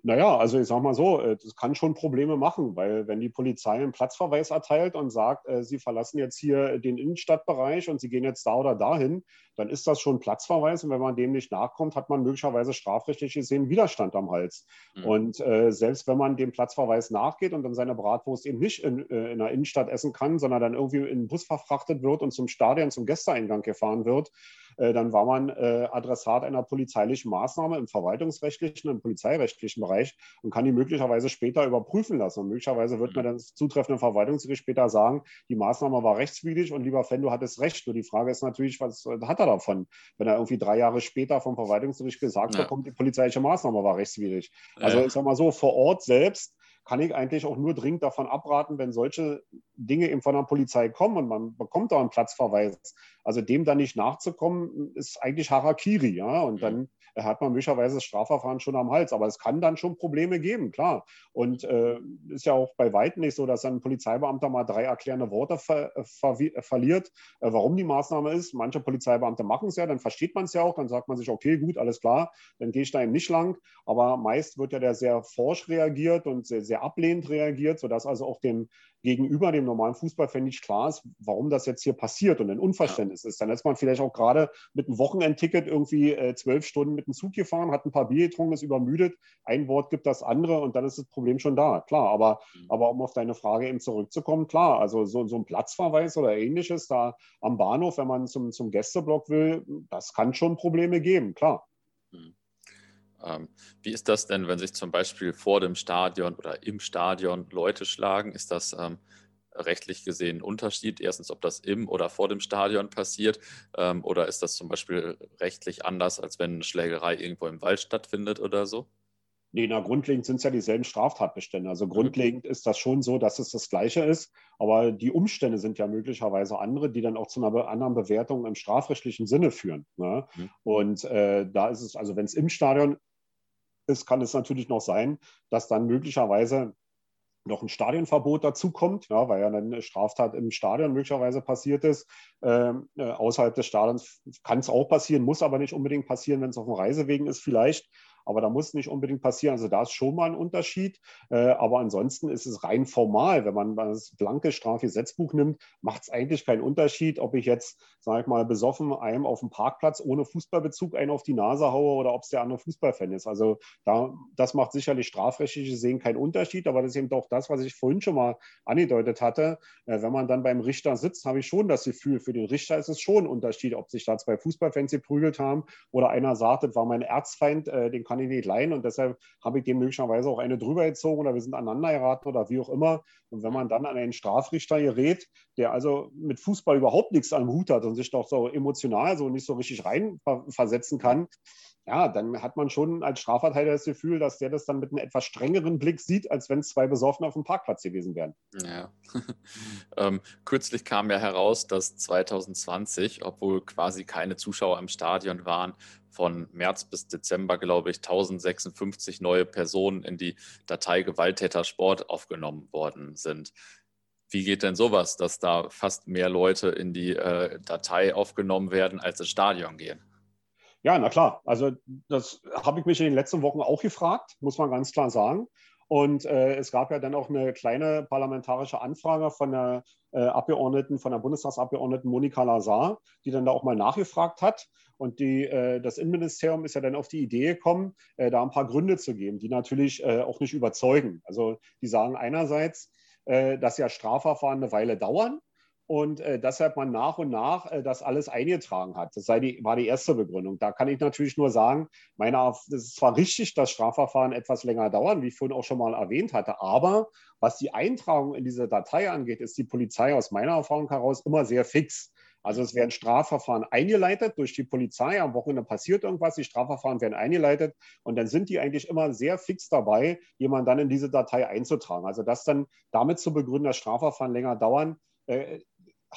Naja, also ich sag mal so, äh, das kann schon Probleme machen, weil wenn die Polizei einen Platzverweis erteilt und sagt, äh, sie verlassen jetzt hier den Innenstadtbereich und sie gehen jetzt da oder dahin, dann ist das schon Platzverweis und wenn man dem nicht nachkommt, hat man möglicherweise strafrechtlich gesehen Widerstand am Hals. Mhm. Und äh, selbst wenn man dem Platzverweis nachgeht und dann seine Bratwurst eben nicht in, äh, in der Innenstadt essen kann, sondern dann irgendwie in den Bus verfrachtet wird und zum Stadion, zum Gästeeingang gefahren wird, dann war man äh, Adressat einer polizeilichen Maßnahme im verwaltungsrechtlichen, im polizeirechtlichen Bereich und kann die möglicherweise später überprüfen lassen. Und möglicherweise wird mir mhm. dann das zutreffende Verwaltungsgericht später sagen, die Maßnahme war rechtswidrig und lieber Fan, du hattest recht. Nur die Frage ist natürlich, was hat er davon, wenn er irgendwie drei Jahre später vom Verwaltungsgericht gesagt ja. bekommt, die polizeiliche Maßnahme war rechtswidrig. Also ich sage mal so, vor Ort selbst kann ich eigentlich auch nur dringend davon abraten, wenn solche Dinge eben von der Polizei kommen und man bekommt da einen Platzverweis. Also dem dann nicht nachzukommen, ist eigentlich Harakiri, ja. Und dann mhm hat man möglicherweise das Strafverfahren schon am Hals. Aber es kann dann schon Probleme geben, klar. Und äh, ist ja auch bei weitem nicht so, dass ein Polizeibeamter mal drei erklärende Worte ver ver verliert, äh, warum die Maßnahme ist. Manche Polizeibeamte machen es ja, dann versteht man es ja auch, dann sagt man sich, okay, gut, alles klar, dann gehe ich da eben nicht lang. Aber meist wird ja der sehr forsch reagiert und sehr, sehr ablehnend reagiert, sodass also auch dem gegenüber dem normalen Fußballfan nicht klar ist, warum das jetzt hier passiert und ein Unverständnis ja. ist. Dann ist man vielleicht auch gerade mit einem Wochenendticket irgendwie äh, zwölf Stunden mit dem Zug gefahren, hat ein paar Bier getrunken, ist übermüdet, ein Wort gibt das andere und dann ist das Problem schon da. Klar, aber, mhm. aber um auf deine Frage eben zurückzukommen, klar, also so, so ein Platzverweis oder ähnliches da am Bahnhof, wenn man zum, zum Gästeblock will, das kann schon Probleme geben, klar. Ähm, wie ist das denn, wenn sich zum Beispiel vor dem Stadion oder im Stadion Leute schlagen? Ist das ähm, rechtlich gesehen ein Unterschied? Erstens, ob das im oder vor dem Stadion passiert ähm, oder ist das zum Beispiel rechtlich anders, als wenn eine Schlägerei irgendwo im Wald stattfindet oder so? Nee, na, grundlegend sind es ja dieselben Straftatbestände. Also mhm. grundlegend ist das schon so, dass es das Gleiche ist, aber die Umstände sind ja möglicherweise andere, die dann auch zu einer anderen Bewertung im strafrechtlichen Sinne führen. Ne? Mhm. Und äh, da ist es, also wenn es im Stadion ist, kann es natürlich noch sein, dass dann möglicherweise noch ein Stadionverbot dazukommt, ja, weil ja eine Straftat im Stadion möglicherweise passiert ist. Ähm, äh, außerhalb des Stadions kann es auch passieren, muss aber nicht unbedingt passieren, wenn es auf dem Reisewegen ist vielleicht aber da muss nicht unbedingt passieren. Also da ist schon mal ein Unterschied. Äh, aber ansonsten ist es rein formal. Wenn man das blanke Strafgesetzbuch nimmt, macht es eigentlich keinen Unterschied, ob ich jetzt, sage ich mal, besoffen einem auf dem Parkplatz ohne Fußballbezug einen auf die Nase haue oder ob es der andere Fußballfan ist. Also da, das macht sicherlich strafrechtlich gesehen keinen Unterschied. Aber das ist eben doch das, was ich vorhin schon mal angedeutet hatte. Äh, wenn man dann beim Richter sitzt, habe ich schon das Gefühl, für den Richter ist es schon ein Unterschied, ob sich da zwei Fußballfans geprügelt haben oder einer sagt, das war mein Erzfeind, äh, den kann kann ich nicht leihen und deshalb habe ich dem möglicherweise auch eine drüber gezogen oder wir sind aneinander geraten oder wie auch immer. Und wenn man dann an einen Strafrichter gerät, der also mit Fußball überhaupt nichts am Hut hat und sich doch so emotional so nicht so richtig reinversetzen kann, ja, dann hat man schon als Strafverteidiger das Gefühl, dass der das dann mit einem etwas strengeren Blick sieht, als wenn es zwei Besoffene auf dem Parkplatz gewesen wären. Ja. ähm, kürzlich kam ja heraus, dass 2020, obwohl quasi keine Zuschauer im Stadion waren, von März bis Dezember, glaube ich, 1056 neue Personen in die Datei Gewalttäter Sport aufgenommen worden sind. Wie geht denn sowas, dass da fast mehr Leute in die äh, Datei aufgenommen werden, als ins Stadion gehen? Ja, na klar. Also das habe ich mich in den letzten Wochen auch gefragt, muss man ganz klar sagen. Und äh, es gab ja dann auch eine kleine parlamentarische Anfrage von der äh, Abgeordneten, von der Bundestagsabgeordneten Monika Lazar, die dann da auch mal nachgefragt hat. Und die, äh, das Innenministerium ist ja dann auf die Idee gekommen, äh, da ein paar Gründe zu geben, die natürlich äh, auch nicht überzeugen. Also die sagen einerseits, äh, dass ja Strafverfahren eine Weile dauern und äh, deshalb man nach und nach äh, das alles eingetragen hat. Das die, war die erste Begründung. Da kann ich natürlich nur sagen, meine, es ist zwar richtig, dass Strafverfahren etwas länger dauern, wie ich vorhin auch schon mal erwähnt hatte, aber was die Eintragung in diese Datei angeht, ist die Polizei aus meiner Erfahrung heraus immer sehr fix. Also es werden Strafverfahren eingeleitet durch die Polizei. Am Wochenende passiert irgendwas, die Strafverfahren werden eingeleitet und dann sind die eigentlich immer sehr fix dabei, jemanden dann in diese Datei einzutragen. Also das dann damit zu begründen, dass Strafverfahren länger dauern, äh,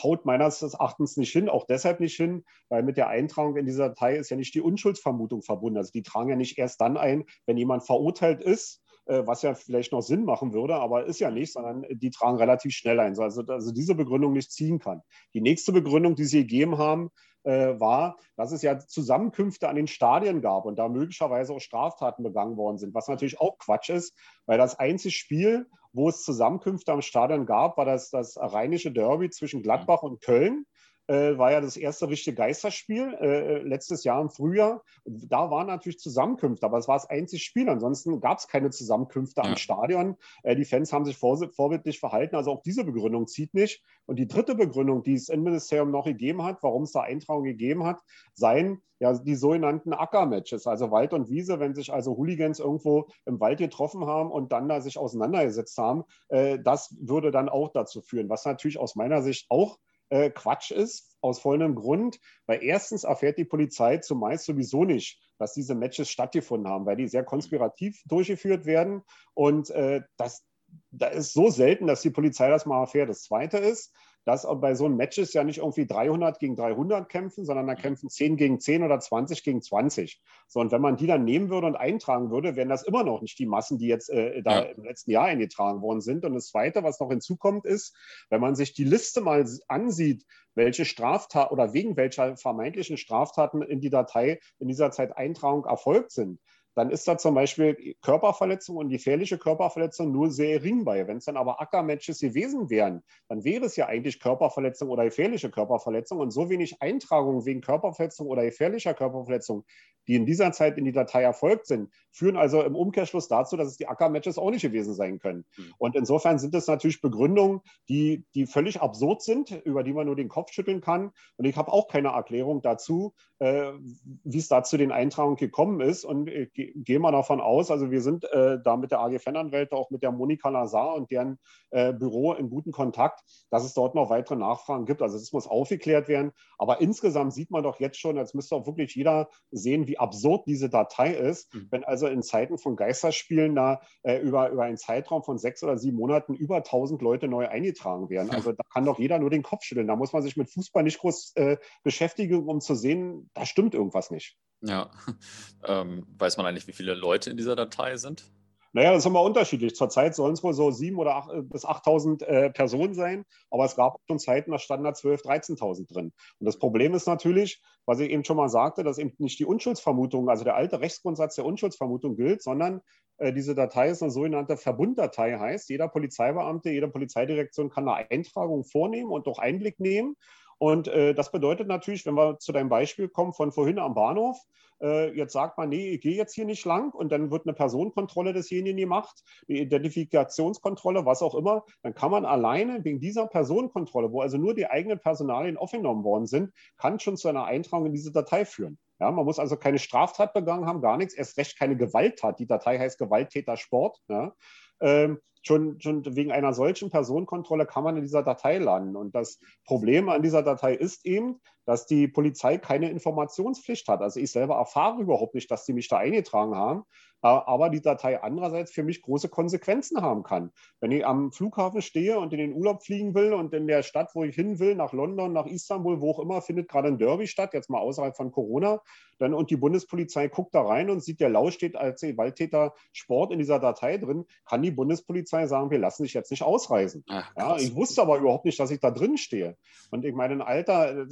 haut meines Erachtens nicht hin, auch deshalb nicht hin, weil mit der Eintragung in dieser Datei ist ja nicht die Unschuldsvermutung verbunden. Also die tragen ja nicht erst dann ein, wenn jemand verurteilt ist äh, was ja vielleicht noch Sinn machen würde, aber ist ja nicht, sondern die tragen relativ schnell ein. Also, also diese Begründung nicht ziehen kann. Die nächste Begründung, die sie gegeben haben, äh, war, dass es ja Zusammenkünfte an den Stadien gab und da möglicherweise auch Straftaten begangen worden sind, was natürlich auch Quatsch ist, weil das einzige Spiel, wo es Zusammenkünfte am Stadion gab, war das, das rheinische Derby zwischen Gladbach und Köln äh, war ja das erste richtige Geisterspiel äh, letztes Jahr im Frühjahr. Da waren natürlich Zusammenkünfte, aber es war das einzige Spiel. Ansonsten gab es keine Zusammenkünfte ja. am Stadion. Äh, die Fans haben sich vor, vorbildlich verhalten. Also auch diese Begründung zieht nicht. Und die dritte Begründung, die das Innenministerium noch gegeben hat, warum es da Eintragungen gegeben hat, seien ja die sogenannten Ackermatches, also Wald und Wiese, wenn sich also Hooligans irgendwo im Wald getroffen haben und dann da sich auseinandergesetzt haben, äh, das würde dann auch dazu führen, was natürlich aus meiner Sicht auch äh, Quatsch ist, aus folgendem Grund. Weil erstens erfährt die Polizei zumeist sowieso nicht, dass diese Matches stattgefunden haben, weil die sehr konspirativ durchgeführt werden. Und äh, das, das ist so selten, dass die Polizei das mal erfährt. Das Zweite ist, dass bei so einem Matches ja nicht irgendwie 300 gegen 300 kämpfen, sondern da kämpfen 10 gegen 10 oder 20 gegen 20. So, und wenn man die dann nehmen würde und eintragen würde, wären das immer noch nicht die Massen, die jetzt äh, da ja. im letzten Jahr eingetragen worden sind. Und das Zweite, was noch hinzukommt, ist, wenn man sich die Liste mal ansieht, welche Straftaten oder wegen welcher vermeintlichen Straftaten in die Datei in dieser Zeit Eintragung erfolgt sind, dann ist da zum Beispiel Körperverletzung und gefährliche Körperverletzung nur sehr gering bei. Wenn es dann aber Ackermatches gewesen wären, dann wäre es ja eigentlich Körperverletzung oder gefährliche Körperverletzung und so wenig Eintragungen wegen Körperverletzung oder gefährlicher Körperverletzung, die in dieser Zeit in die Datei erfolgt sind, führen also im Umkehrschluss dazu, dass es die Ackermatches auch nicht gewesen sein können. Mhm. Und insofern sind es natürlich Begründungen, die, die völlig absurd sind, über die man nur den Kopf schütteln kann. Und ich habe auch keine Erklärung dazu, wie es da zu den Eintragungen gekommen ist. Und ich gehe mal davon aus, also wir sind äh, da mit der AG Fananwälte, auch mit der Monika Lazar und deren äh, Büro in guten Kontakt, dass es dort noch weitere Nachfragen gibt. Also es muss aufgeklärt werden. Aber insgesamt sieht man doch jetzt schon, jetzt müsste auch wirklich jeder sehen, wie absurd diese Datei ist, mhm. wenn also in Zeiten von Geisterspielen da äh, über, über einen Zeitraum von sechs oder sieben Monaten über 1000 Leute neu eingetragen werden. Also da kann doch jeder nur den Kopf schütteln. Da muss man sich mit Fußball nicht groß äh, beschäftigen, um zu sehen, da stimmt irgendwas nicht. Ja, ähm, weiß man eigentlich, wie viele Leute in dieser Datei sind? Naja, das ist immer unterschiedlich. Zurzeit sollen es wohl so 7.000 oder 8, äh, bis 8.000 äh, Personen sein, aber es gab schon Zeiten, da standen da 12.000, 13.000 drin. Und das Problem ist natürlich, was ich eben schon mal sagte, dass eben nicht die Unschuldsvermutung, also der alte Rechtsgrundsatz der Unschuldsvermutung gilt, sondern äh, diese Datei ist eine sogenannte Verbunddatei, heißt, jeder Polizeibeamte, jede Polizeidirektion kann eine Eintragung vornehmen und auch Einblick nehmen. Und äh, das bedeutet natürlich, wenn wir zu deinem Beispiel kommen von vorhin am Bahnhof, äh, jetzt sagt man, nee, ich gehe jetzt hier nicht lang und dann wird eine Personenkontrolle desjenigen gemacht, eine Identifikationskontrolle, was auch immer, dann kann man alleine wegen dieser Personenkontrolle, wo also nur die eigenen Personalien aufgenommen worden sind, kann schon zu einer Eintragung in diese Datei führen. Ja, man muss also keine Straftat begangen haben, gar nichts, erst recht keine Gewalttat. Die Datei heißt Gewalttäter-Sport. Ja. Ähm, schon, schon wegen einer solchen Personenkontrolle kann man in dieser Datei landen. Und das Problem an dieser Datei ist eben, dass die Polizei keine Informationspflicht hat. Also ich selber erfahre überhaupt nicht, dass die mich da eingetragen haben, äh, aber die Datei andererseits für mich große Konsequenzen haben kann. Wenn ich am Flughafen stehe und in den Urlaub fliegen will und in der Stadt, wo ich hin will, nach London, nach Istanbul, wo auch immer, findet gerade ein Derby statt, jetzt mal außerhalb von Corona, dann und die Bundespolizei guckt da rein und sieht, der Lau steht als Gewalttäter Sport in dieser Datei drin, kann die Bundespolizei sagen, wir lassen dich jetzt nicht ausreisen. Ach, ja, ich wusste aber überhaupt nicht, dass ich da drin stehe. Und ich meine, ein alter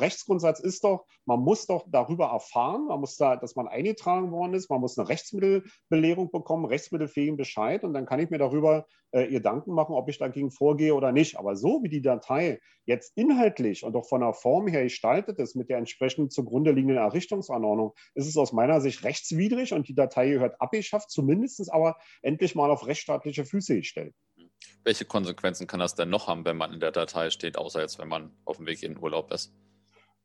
Rechtsgrundsatz ist doch, man muss doch darüber erfahren, man muss da, dass man eingetragen worden ist, man muss eine Rechtsmittelbelehrung bekommen, rechtsmittelfähigen Bescheid und dann kann ich mir darüber äh, Gedanken machen, ob ich dagegen vorgehe oder nicht. Aber so wie die Datei jetzt inhaltlich und auch von der Form her gestaltet ist, mit der entsprechend zugrunde liegenden Errichtungsanordnung, ist es aus meiner Sicht rechtswidrig und die Datei gehört abgeschafft, zumindest aber endlich mal auf rechtsstaatliche Füße gestellt. Welche Konsequenzen kann das denn noch haben, wenn man in der Datei steht, außer jetzt, wenn man auf dem Weg in den Urlaub ist?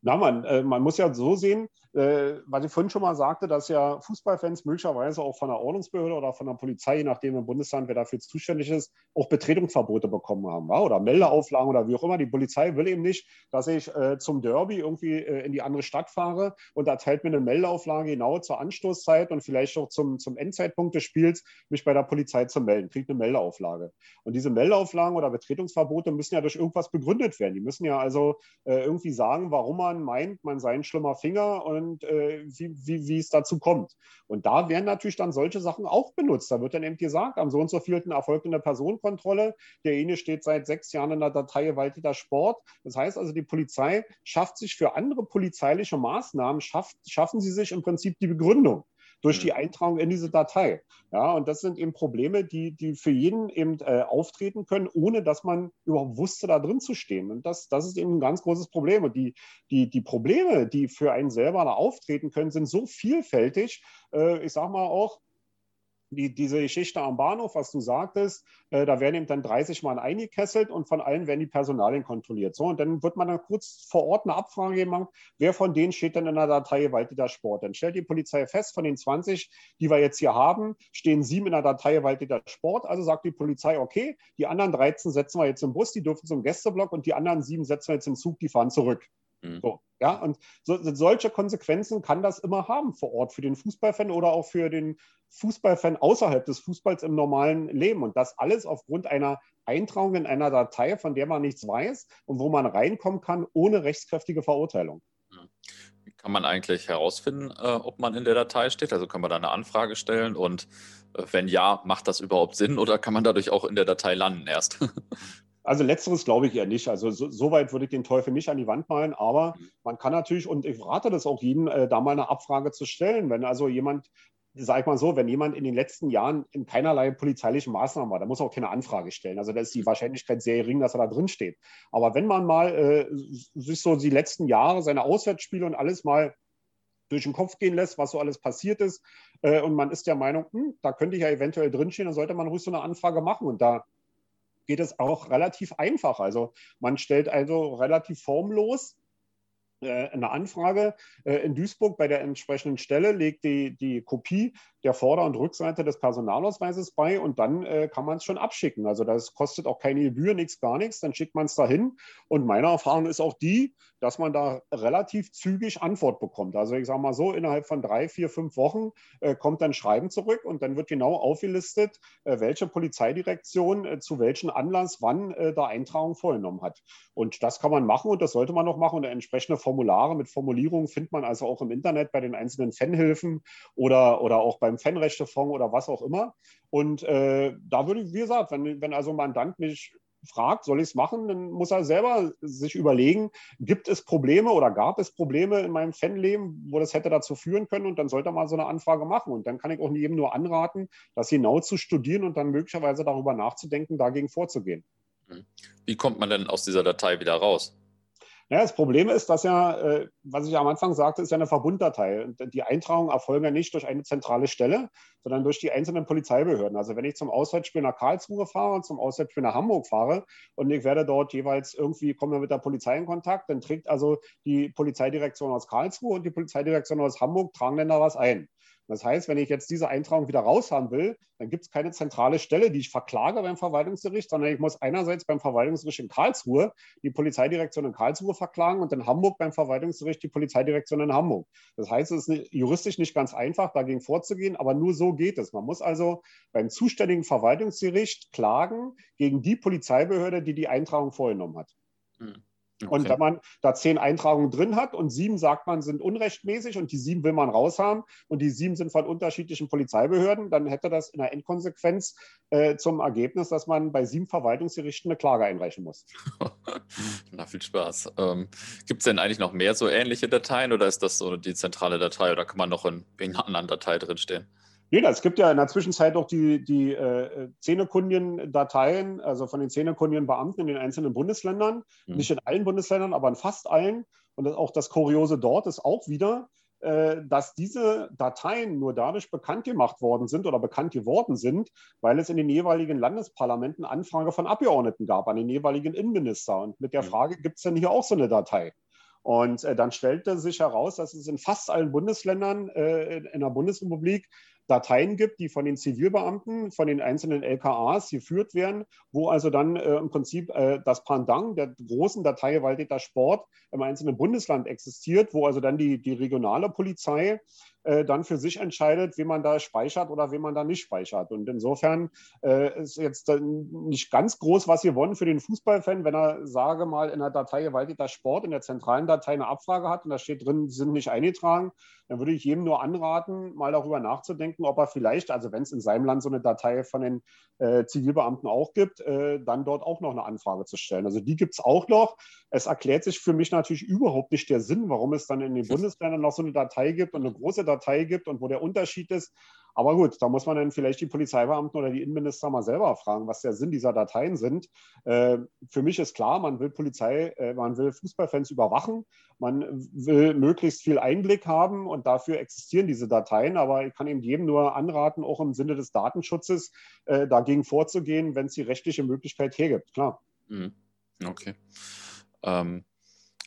Na, man, äh, man muss ja so sehen, äh, was ich vorhin schon mal sagte, dass ja Fußballfans möglicherweise auch von der Ordnungsbehörde oder von der Polizei, je nachdem im Bundesland, wer dafür zuständig ist, auch Betretungsverbote bekommen haben wa? oder Meldeauflagen oder wie auch immer. Die Polizei will eben nicht, dass ich äh, zum Derby irgendwie äh, in die andere Stadt fahre und erteilt mir eine Meldeauflage genau zur Anstoßzeit und vielleicht auch zum, zum Endzeitpunkt des Spiels, mich bei der Polizei zu melden, kriegt eine Meldeauflage. Und diese Meldeauflagen oder Betretungsverbote müssen ja durch irgendwas begründet werden. Die müssen ja also äh, irgendwie sagen, warum man meint, man sei ein schlimmer Finger und äh, wie, wie, wie es dazu kommt. Und da werden natürlich dann solche Sachen auch benutzt. Da wird dann eben gesagt, am so und so vielten erfolgt eine Personenkontrolle. Derjenige steht seit sechs Jahren in der Datei Walditer Sport. Das heißt also, die Polizei schafft sich für andere polizeiliche Maßnahmen, schafft, schaffen sie sich im Prinzip die Begründung durch die mhm. Eintragung in diese Datei. Ja, und das sind eben Probleme, die, die für jeden eben äh, auftreten können, ohne dass man überhaupt wusste, da drin zu stehen. Und das, das ist eben ein ganz großes Problem. Und die, die, die Probleme, die für einen selber da auftreten können, sind so vielfältig. Äh, ich sage mal auch, die, diese Geschichte am Bahnhof, was du sagtest, äh, da werden eben dann 30 Mann eingekesselt und von allen werden die Personalien kontrolliert. So, und dann wird man dann kurz vor Ort eine Abfrage machen, wer von denen steht denn in der Datei Walditer Sport. Dann stellt die Polizei fest, von den 20, die wir jetzt hier haben, stehen sieben in der Datei Walditer Sport. Also sagt die Polizei, okay, die anderen 13 setzen wir jetzt im Bus, die dürfen zum Gästeblock und die anderen sieben setzen wir jetzt im Zug, die fahren zurück. Mhm. So, ja, und so, solche Konsequenzen kann das immer haben vor Ort für den Fußballfan oder auch für den Fußballfan außerhalb des Fußballs im normalen Leben. Und das alles aufgrund einer Eintragung in einer Datei, von der man nichts weiß und wo man reinkommen kann ohne rechtskräftige Verurteilung. Mhm. Wie kann man eigentlich herausfinden, äh, ob man in der Datei steht? Also kann man da eine Anfrage stellen und äh, wenn ja, macht das überhaupt Sinn oder kann man dadurch auch in der Datei landen erst? Also letzteres glaube ich eher nicht. Also so, so, weit würde ich den Teufel nicht an die Wand malen, aber mhm. man kann natürlich, und ich rate das auch jedem, äh, da mal eine Abfrage zu stellen. Wenn also jemand, sag ich mal so, wenn jemand in den letzten Jahren in keinerlei polizeilichen Maßnahmen war, dann muss er auch keine Anfrage stellen. Also da ist die. Wahrscheinlichkeit sehr gering, dass er da drin steht. Aber wenn man mal äh, sich so die letzten Jahre, seine Auswärtsspiele und alles mal durch den Kopf gehen lässt, was so alles passiert ist, äh, und man ist der Meinung, hm, da könnte ich ja eventuell drinstehen, dann sollte man ruhig so eine Anfrage machen. Und da geht es auch relativ einfach. Also man stellt also relativ formlos äh, eine Anfrage äh, in Duisburg bei der entsprechenden Stelle, legt die, die Kopie der Vorder- und Rückseite des Personalausweises bei und dann äh, kann man es schon abschicken. Also das kostet auch keine Gebühr, nichts, gar nichts. Dann schickt man es dahin. Und meine Erfahrung ist auch die, dass man da relativ zügig Antwort bekommt. Also ich sage mal so, innerhalb von drei, vier, fünf Wochen äh, kommt dann Schreiben zurück und dann wird genau aufgelistet, äh, welche Polizeidirektion äh, zu welchem Anlass wann äh, da Eintragung vorgenommen hat. Und das kann man machen und das sollte man noch machen. Und entsprechende Formulare mit Formulierungen findet man also auch im Internet bei den einzelnen Fanhilfen oder, oder auch beim Fanrechtefonds oder was auch immer. Und äh, da würde ich, wie gesagt, wenn, wenn also ein Mandant mich fragt, soll ich es machen, dann muss er selber sich überlegen, gibt es Probleme oder gab es Probleme in meinem Fanleben, wo das hätte dazu führen können und dann sollte er mal so eine Anfrage machen. Und dann kann ich auch jedem nur anraten, das genau zu studieren und dann möglicherweise darüber nachzudenken, dagegen vorzugehen. Wie kommt man denn aus dieser Datei wieder raus? Ja, das Problem ist, dass ja, äh, was ich am Anfang sagte, ist ja eine Verbunddatei. Die Eintragungen erfolgen ja nicht durch eine zentrale Stelle, sondern durch die einzelnen Polizeibehörden. Also wenn ich zum Auswärtsspiel nach Karlsruhe fahre und zum Auswärtsspiel nach Hamburg fahre und ich werde dort jeweils irgendwie, komme mit der Polizei in Kontakt, dann trägt also die Polizeidirektion aus Karlsruhe und die Polizeidirektion aus Hamburg tragen dann da was ein. Das heißt, wenn ich jetzt diese Eintragung wieder raushaben will, dann gibt es keine zentrale Stelle, die ich verklage beim Verwaltungsgericht, sondern ich muss einerseits beim Verwaltungsgericht in Karlsruhe die Polizeidirektion in Karlsruhe verklagen und in Hamburg beim Verwaltungsgericht die Polizeidirektion in Hamburg. Das heißt, es ist juristisch nicht ganz einfach, dagegen vorzugehen, aber nur so geht es. Man muss also beim zuständigen Verwaltungsgericht klagen gegen die Polizeibehörde, die die Eintragung vorgenommen hat. Hm. Okay. Und wenn man da zehn Eintragungen drin hat und sieben sagt man sind unrechtmäßig und die sieben will man raushaben und die sieben sind von unterschiedlichen Polizeibehörden, dann hätte das in der Endkonsequenz äh, zum Ergebnis, dass man bei sieben Verwaltungsgerichten eine Klage einreichen muss. Na, viel Spaß. Ähm, Gibt es denn eigentlich noch mehr so ähnliche Dateien oder ist das so die zentrale Datei oder kann man noch in, in einer anderen Datei drinstehen? Nee, es gibt ja in der Zwischenzeit auch die, die äh, Zähnekundigen-Dateien, also von den Zähnekundigen-Beamten in den einzelnen Bundesländern. Mhm. Nicht in allen Bundesländern, aber in fast allen. Und auch das Kuriose dort ist auch wieder, äh, dass diese Dateien nur dadurch bekannt gemacht worden sind oder bekannt geworden sind, weil es in den jeweiligen Landesparlamenten Anfrage von Abgeordneten gab an den jeweiligen Innenminister. Und mit der mhm. Frage, gibt es denn hier auch so eine Datei? Und äh, dann stellte sich heraus, dass es in fast allen Bundesländern äh, in der Bundesrepublik Dateien gibt, die von den Zivilbeamten, von den einzelnen LKAs geführt werden, wo also dann äh, im Prinzip äh, das Pendant der großen Datei Waldeter Sport im einzelnen Bundesland existiert, wo also dann die, die regionale Polizei äh, dann für sich entscheidet, wie man da speichert oder wie man da nicht speichert. Und insofern äh, ist jetzt nicht ganz groß was gewonnen für den Fußballfan, wenn er, sage mal, in der Datei Gewaltiger Sport in der zentralen Datei eine Abfrage hat und da steht drin, sind nicht eingetragen, dann würde ich jedem nur anraten, mal darüber nachzudenken, ob er vielleicht, also wenn es in seinem Land so eine Datei von den äh, Zivilbeamten auch gibt, äh, dann dort auch noch eine Anfrage zu stellen. Also die gibt es auch noch. Es erklärt sich für mich natürlich überhaupt nicht der Sinn, warum es dann in den Bundesländern noch so eine Datei gibt und eine große Datei gibt und wo der Unterschied ist. Aber gut, da muss man dann vielleicht die Polizeibeamten oder die Innenminister mal selber fragen, was der Sinn dieser Dateien sind. Äh, für mich ist klar, man will Polizei, äh, man will Fußballfans überwachen, man will möglichst viel Einblick haben und dafür existieren diese Dateien. Aber ich kann eben jedem nur anraten, auch im Sinne des Datenschutzes äh, dagegen vorzugehen, wenn es die rechtliche Möglichkeit hergibt. Klar. Mhm. Okay. Ähm,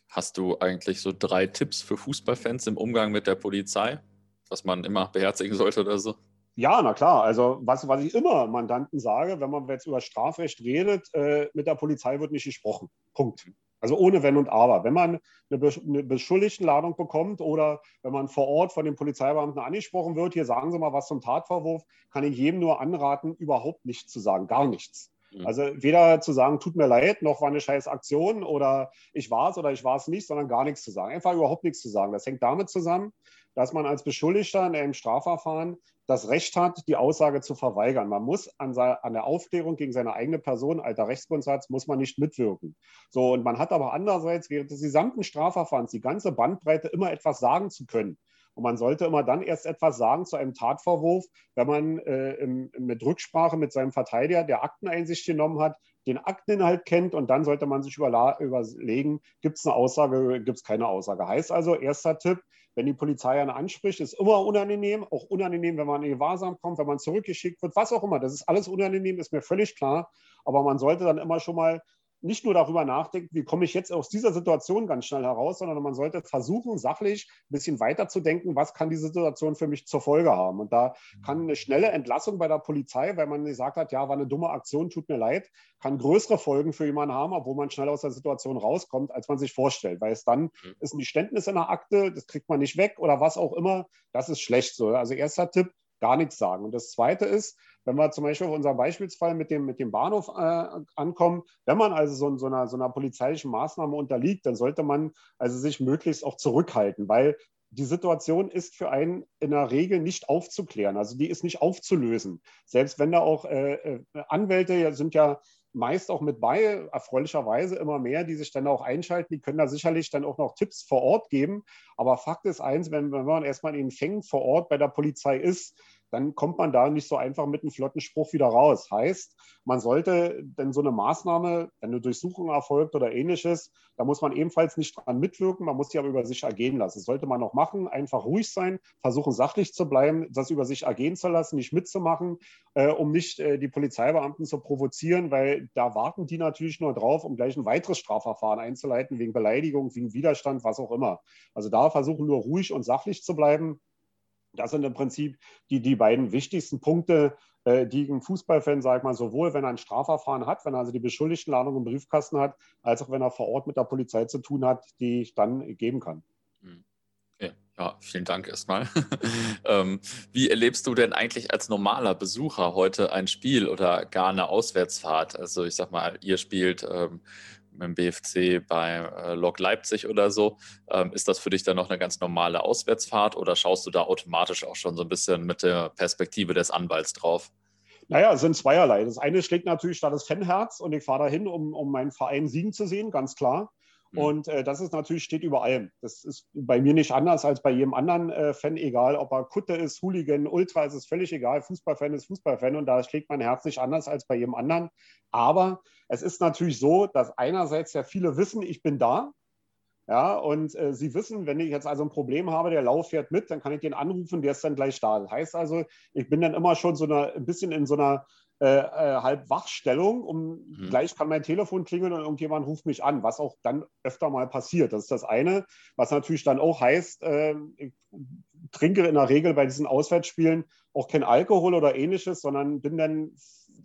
hast du eigentlich so drei Tipps für Fußballfans im Umgang mit der Polizei? Was man immer beherzigen sollte oder so? Ja, na klar. Also was, was ich immer Mandanten sage, wenn man jetzt über Strafrecht redet, äh, mit der Polizei wird nicht gesprochen. Punkt. Also ohne Wenn und Aber. Wenn man eine, eine Beschuldigtenladung bekommt oder wenn man vor Ort von den Polizeibeamten angesprochen wird, hier sagen Sie mal was zum Tatvorwurf, kann ich jedem nur anraten, überhaupt nichts zu sagen, gar nichts. Mhm. Also weder zu sagen, tut mir leid, noch war eine scheiß Aktion oder ich war es oder ich war es nicht, sondern gar nichts zu sagen. Einfach überhaupt nichts zu sagen. Das hängt damit zusammen, dass man als Beschuldigter in einem Strafverfahren das Recht hat, die Aussage zu verweigern. Man muss an, an, der Aufklärung gegen seine eigene Person, alter Rechtsgrundsatz, muss man nicht mitwirken. So, und man hat aber andererseits während des gesamten Strafverfahrens die ganze Bandbreite immer etwas sagen zu können. Und man sollte immer dann erst etwas sagen zu einem Tatvorwurf, wenn man äh, im, mit Rücksprache mit seinem Verteidiger, der Akteneinsicht genommen hat, den Akteninhalt kennt und dann sollte man sich überlegen, gibt es eine Aussage, gibt es keine Aussage. Heißt also, erster Tipp, wenn die Polizei einen anspricht, ist immer unangenehm, auch unangenehm, wenn man in Gewahrsam kommt, wenn man zurückgeschickt wird, was auch immer. Das ist alles unangenehm, ist mir völlig klar. Aber man sollte dann immer schon mal nicht nur darüber nachdenkt, wie komme ich jetzt aus dieser Situation ganz schnell heraus, sondern man sollte versuchen, sachlich ein bisschen weiter zu denken, was kann diese Situation für mich zur Folge haben. Und da kann eine schnelle Entlassung bei der Polizei, weil man gesagt hat, ja, war eine dumme Aktion, tut mir leid, kann größere Folgen für jemanden haben, obwohl man schnell aus der Situation rauskommt, als man sich vorstellt. Weil es dann mhm. ist ein Geständnis in der Akte, das kriegt man nicht weg oder was auch immer. Das ist schlecht so. Also erster Tipp, gar nichts sagen. Und das Zweite ist, wenn wir zum Beispiel auf unserem Beispielsfall mit dem, mit dem Bahnhof äh, ankommen, wenn man also so, so, einer, so einer polizeilichen Maßnahme unterliegt, dann sollte man also sich möglichst auch zurückhalten, weil die Situation ist für einen in der Regel nicht aufzuklären. Also die ist nicht aufzulösen. Selbst wenn da auch äh, äh Anwälte sind ja meist auch mit bei, erfreulicherweise immer mehr, die sich dann auch einschalten. Die können da sicherlich dann auch noch Tipps vor Ort geben. Aber Fakt ist eins, wenn, wenn man erstmal in den Fängen vor Ort bei der Polizei ist, dann kommt man da nicht so einfach mit einem flotten Spruch wieder raus. Heißt, man sollte denn so eine Maßnahme, wenn eine Durchsuchung erfolgt oder ähnliches, da muss man ebenfalls nicht dran mitwirken, man muss die aber über sich ergehen lassen. Das sollte man noch machen, einfach ruhig sein, versuchen sachlich zu bleiben, das über sich ergehen zu lassen, nicht mitzumachen, äh, um nicht äh, die Polizeibeamten zu provozieren, weil da warten die natürlich nur drauf, um gleich ein weiteres Strafverfahren einzuleiten, wegen Beleidigung, wegen Widerstand, was auch immer. Also da versuchen nur ruhig und sachlich zu bleiben das sind im Prinzip die, die beiden wichtigsten Punkte, äh, die ein Fußballfan, sag ich mal, sowohl wenn er ein Strafverfahren hat, wenn er also die Beschuldigtenladung im Briefkasten hat, als auch wenn er vor Ort mit der Polizei zu tun hat, die ich dann geben kann. Hm. Okay. Ja, vielen Dank erstmal. ähm, wie erlebst du denn eigentlich als normaler Besucher heute ein Spiel oder gar eine Auswärtsfahrt? Also ich sag mal, ihr spielt ähm, dem BFC bei äh, Lok Leipzig oder so. Ähm, ist das für dich dann noch eine ganz normale Auswärtsfahrt oder schaust du da automatisch auch schon so ein bisschen mit der Perspektive des Anwalts drauf? Naja, es sind zweierlei. Das eine schlägt natürlich da das Fanherz und ich fahre dahin, um, um meinen Verein siegen zu sehen, ganz klar. Mhm. Und äh, das ist natürlich, steht über allem. Das ist bei mir nicht anders als bei jedem anderen äh, Fan, egal ob er Kutte ist, Hooligan, Ultra, ist es völlig egal. Fußballfan ist Fußballfan und da schlägt mein Herz nicht anders als bei jedem anderen. Aber es ist natürlich so, dass einerseits ja viele wissen, ich bin da. Ja, und äh, Sie wissen, wenn ich jetzt also ein Problem habe, der Lauf fährt mit, dann kann ich den anrufen, der ist dann gleich da. Das heißt also, ich bin dann immer schon so eine, ein bisschen in so einer äh, äh, halb Wachstellung, um mhm. gleich kann mein Telefon klingeln und irgendjemand ruft mich an, was auch dann öfter mal passiert. Das ist das eine, was natürlich dann auch heißt, äh, ich trinke in der Regel bei diesen Auswärtsspielen auch kein Alkohol oder ähnliches, sondern bin dann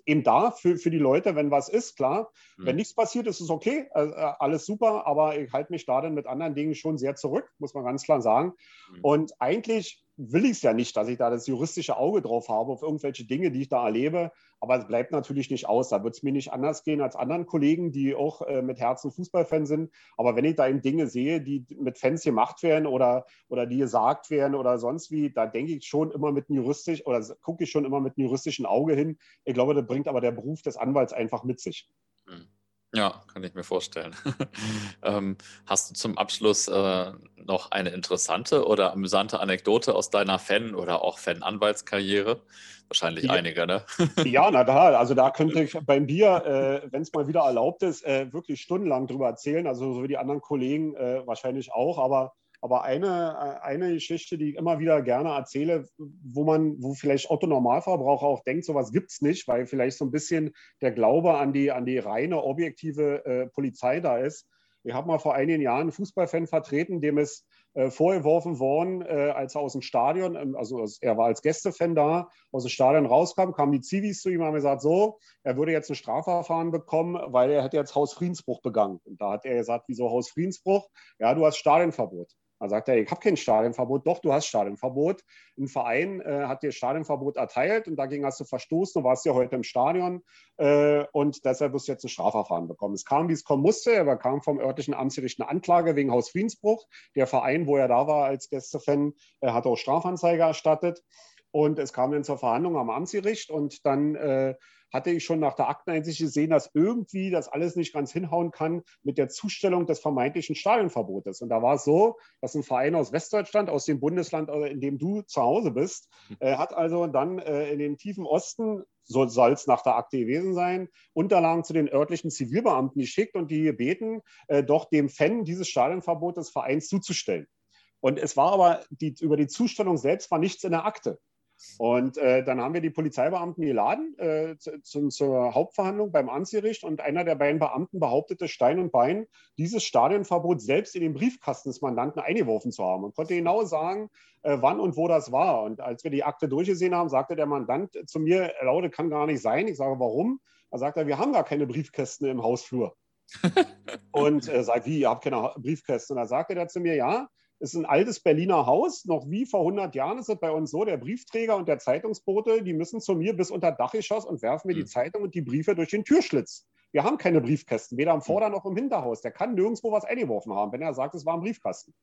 eben da für, für die Leute, wenn was ist, klar. Mhm. Wenn nichts passiert, ist es okay, äh, äh, alles super, aber ich halte mich da dann mit anderen Dingen schon sehr zurück, muss man ganz klar sagen. Mhm. Und eigentlich will ich es ja nicht, dass ich da das juristische Auge drauf habe auf irgendwelche Dinge, die ich da erlebe. Aber es bleibt natürlich nicht aus. Da wird es mir nicht anders gehen als anderen Kollegen, die auch äh, mit Herzen Fußballfans sind. Aber wenn ich da eben Dinge sehe, die mit Fans gemacht werden oder, oder die gesagt werden oder sonst wie, da denke ich schon immer mit einem juristisch oder gucke ich schon immer mit einem juristischen Auge hin. Ich glaube, das bringt aber der Beruf des Anwalts einfach mit sich. Hm. Ja, kann ich mir vorstellen. ähm, hast du zum Abschluss äh, noch eine interessante oder amüsante Anekdote aus deiner Fan- oder auch Fan-Anwaltskarriere? Wahrscheinlich ja. einige, ne? ja, na da, also da könnte ich beim Bier, äh, wenn es mal wieder erlaubt ist, äh, wirklich stundenlang drüber erzählen. Also so wie die anderen Kollegen äh, wahrscheinlich auch, aber aber eine, äh, eine Geschichte, die ich immer wieder gerne erzähle, wo man, wo vielleicht Otto-Normalverbraucher auch denkt, sowas gibt es nicht, weil vielleicht so ein bisschen der Glaube an die, an die reine objektive äh, Polizei da ist. Ich habe mal vor einigen Jahren einen Fußballfan vertreten, dem ist äh, vorgeworfen worden, äh, als er aus dem Stadion, ähm, also er war als Gästefan da, aus dem Stadion rauskam, kamen die Zivis zu ihm und haben gesagt, so, er würde jetzt ein Strafverfahren bekommen, weil er hätte jetzt Hausfriedensbruch begangen. Und da hat er gesagt, wieso Hausfriedensbruch? Ja, du hast Stadionverbot. Da sagt er, ich habe kein Stadionverbot. Doch, du hast Stadionverbot. Ein Verein äh, hat dir Stadionverbot erteilt und dagegen hast du verstoßen. Du warst ja heute im Stadion äh, und deshalb wirst du jetzt ein Strafverfahren bekommen. Es kam, wie es kommen musste. Er bekam vom örtlichen Amtsgericht eine Anklage wegen Hausfriedensbruch. Der Verein, wo er da war als Gästefan, äh, hat auch Strafanzeige erstattet. Und es kam dann zur Verhandlung am Amtsgericht und dann äh, hatte ich schon nach der Akteneinsicht gesehen, dass irgendwie das alles nicht ganz hinhauen kann mit der Zustellung des vermeintlichen Stadionverbotes. Und da war es so, dass ein Verein aus Westdeutschland, aus dem Bundesland, äh, in dem du zu Hause bist, hm. äh, hat also dann äh, in den tiefen Osten so soll es nach der Akte gewesen sein, Unterlagen zu den örtlichen Zivilbeamten geschickt und die gebeten, äh, doch dem Fan dieses Stadionverbotes des Vereins zuzustellen. Und es war aber die, über die Zustellung selbst war nichts in der Akte. Und äh, dann haben wir die Polizeibeamten geladen äh, zu, zur Hauptverhandlung beim Amtsgericht und einer der beiden Beamten behauptete Stein und Bein, dieses Stadionverbot selbst in den Briefkasten des Mandanten eingeworfen zu haben und konnte genau sagen, äh, wann und wo das war. Und als wir die Akte durchgesehen haben, sagte der Mandant zu mir, Laude kann gar nicht sein. Ich sage, warum? Er sagt, wir haben gar keine Briefkästen im Hausflur. und äh, sagt, wie, ihr habt keine Briefkästen? Und da sagte er zu mir, ja, ist ein altes Berliner Haus, noch wie vor 100 Jahren ist es bei uns so, der Briefträger und der Zeitungsbote, die müssen zu mir bis unter Dachgeschoss und werfen mir die hm. Zeitung und die Briefe durch den Türschlitz. Wir haben keine Briefkästen, weder am hm. Vorder- noch im Hinterhaus. Der kann nirgendwo was eingeworfen haben, wenn er sagt, es war ein Briefkasten.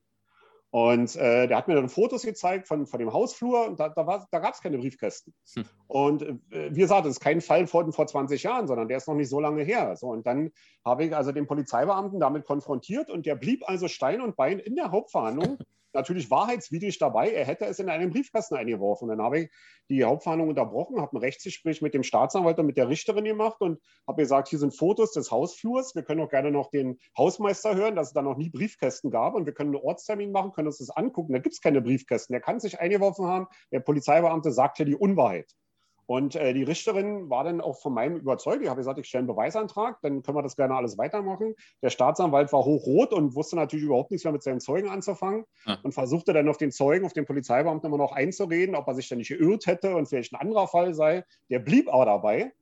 Und äh, der hat mir dann Fotos gezeigt von, von dem Hausflur und da, da, da gab es keine Briefkästen. Hm. Und äh, wie gesagt, das ist kein Fall von vor 20 Jahren, sondern der ist noch nicht so lange her. So, und dann habe ich also den Polizeibeamten damit konfrontiert und der blieb also Stein und Bein in der Hauptverhandlung natürlich wahrheitswidrig dabei. Er hätte es in einen Briefkasten eingeworfen. Dann habe ich die Hauptverhandlung unterbrochen, habe ein Rechtsgespräch mit dem Staatsanwalt und mit der Richterin gemacht und habe gesagt, hier sind Fotos des Hausflurs. Wir können auch gerne noch den Hausmeister hören, dass es da noch nie Briefkästen gab und wir können einen Ortstermin machen, können uns das angucken. Da gibt es keine Briefkästen. Der kann sich eingeworfen haben. Der Polizeibeamte sagt ja die Unwahrheit. Und äh, die Richterin war dann auch von meinem überzeugt. Ich habe gesagt, ich stelle einen Beweisantrag, dann können wir das gerne alles weitermachen. Der Staatsanwalt war hochrot und wusste natürlich überhaupt nichts mehr mit seinen Zeugen anzufangen ja. und versuchte dann auf den Zeugen, auf den Polizeibeamten immer noch einzureden, ob er sich denn nicht geirrt hätte und vielleicht ein anderer Fall sei. Der blieb aber dabei.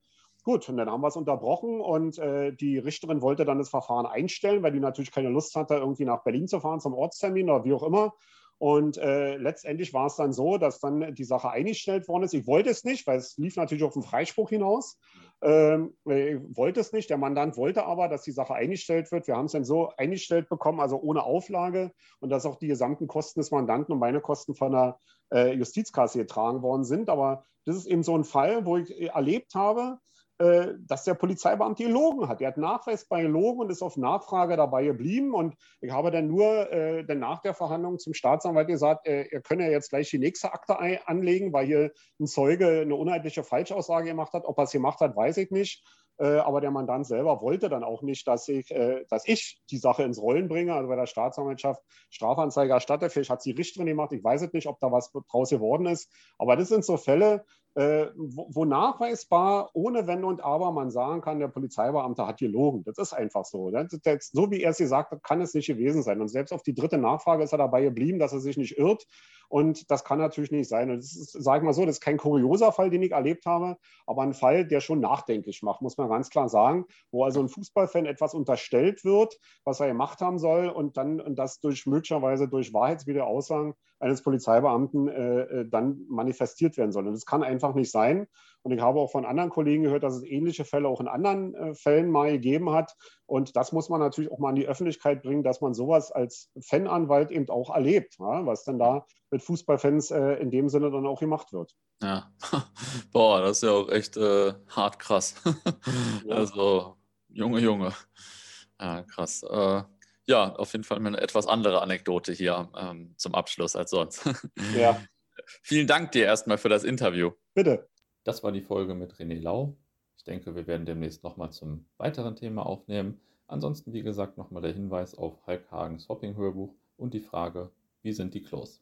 Gut, und dann haben wir es unterbrochen und äh, die Richterin wollte dann das Verfahren einstellen, weil die natürlich keine Lust hatte, irgendwie nach Berlin zu fahren zum Ortstermin oder wie auch immer. Und äh, letztendlich war es dann so, dass dann die Sache eingestellt worden ist. Ich wollte es nicht, weil es lief natürlich auf den Freispruch hinaus. Ähm, ich wollte es nicht. Der Mandant wollte aber, dass die Sache eingestellt wird. Wir haben es dann so eingestellt bekommen, also ohne Auflage und dass auch die gesamten Kosten des Mandanten und meine Kosten von der äh, Justizkasse getragen worden sind. Aber das ist eben so ein Fall, wo ich erlebt habe, äh, dass der Polizeibeamte gelogen hat. Er hat nachweisbar gelogen und ist auf Nachfrage dabei geblieben. Und ich habe dann nur äh, dann nach der Verhandlung zum Staatsanwalt gesagt, äh, er könne jetzt gleich die nächste Akte anlegen, weil hier ein Zeuge eine unheitliche Falschaussage gemacht hat. Ob er es gemacht hat, weiß ich nicht. Äh, aber der Mandant selber wollte dann auch nicht, dass ich, äh, dass ich die Sache ins Rollen bringe, also bei der Staatsanwaltschaft Strafanzeige erstatte. Vielleicht hat sie Richterin gemacht. Ich weiß es nicht, ob da was draus geworden ist. Aber das sind so Fälle, äh, wo, wo, nachweisbar ohne Wenn und Aber man sagen kann, der Polizeibeamte hat gelogen. Das ist einfach so. Ne? So wie er es gesagt hat, kann es nicht gewesen sein. Und selbst auf die dritte Nachfrage ist er dabei geblieben, dass er sich nicht irrt. Und das kann natürlich nicht sein. Und das ist, sage ich mal so, das ist kein kurioser Fall, den ich erlebt habe, aber ein Fall, der schon nachdenklich macht, muss man ganz klar sagen, wo also ein Fußballfan etwas unterstellt wird, was er gemacht haben soll und dann und das durch möglicherweise durch wahrheitswidere Aussagen eines Polizeibeamten äh, äh, dann manifestiert werden soll. Und das kann einfach nicht sein. Und ich habe auch von anderen Kollegen gehört, dass es ähnliche Fälle auch in anderen äh, Fällen mal gegeben hat. Und das muss man natürlich auch mal in die Öffentlichkeit bringen, dass man sowas als Fananwalt eben auch erlebt, ja? was denn da mit Fußballfans äh, in dem Sinne dann auch gemacht wird. Ja, boah, das ist ja auch echt äh, hart krass. ja. Also, Junge, Junge. Ja, krass. Äh, ja, auf jeden Fall eine etwas andere Anekdote hier ähm, zum Abschluss als sonst. Ja. Vielen Dank dir erstmal für das Interview. Bitte. Das war die Folge mit René Lau. Ich denke, wir werden demnächst nochmal zum weiteren Thema aufnehmen. Ansonsten, wie gesagt, nochmal der Hinweis auf Hulk Hagens Hopping-Hörbuch und die Frage, wie sind die Klos?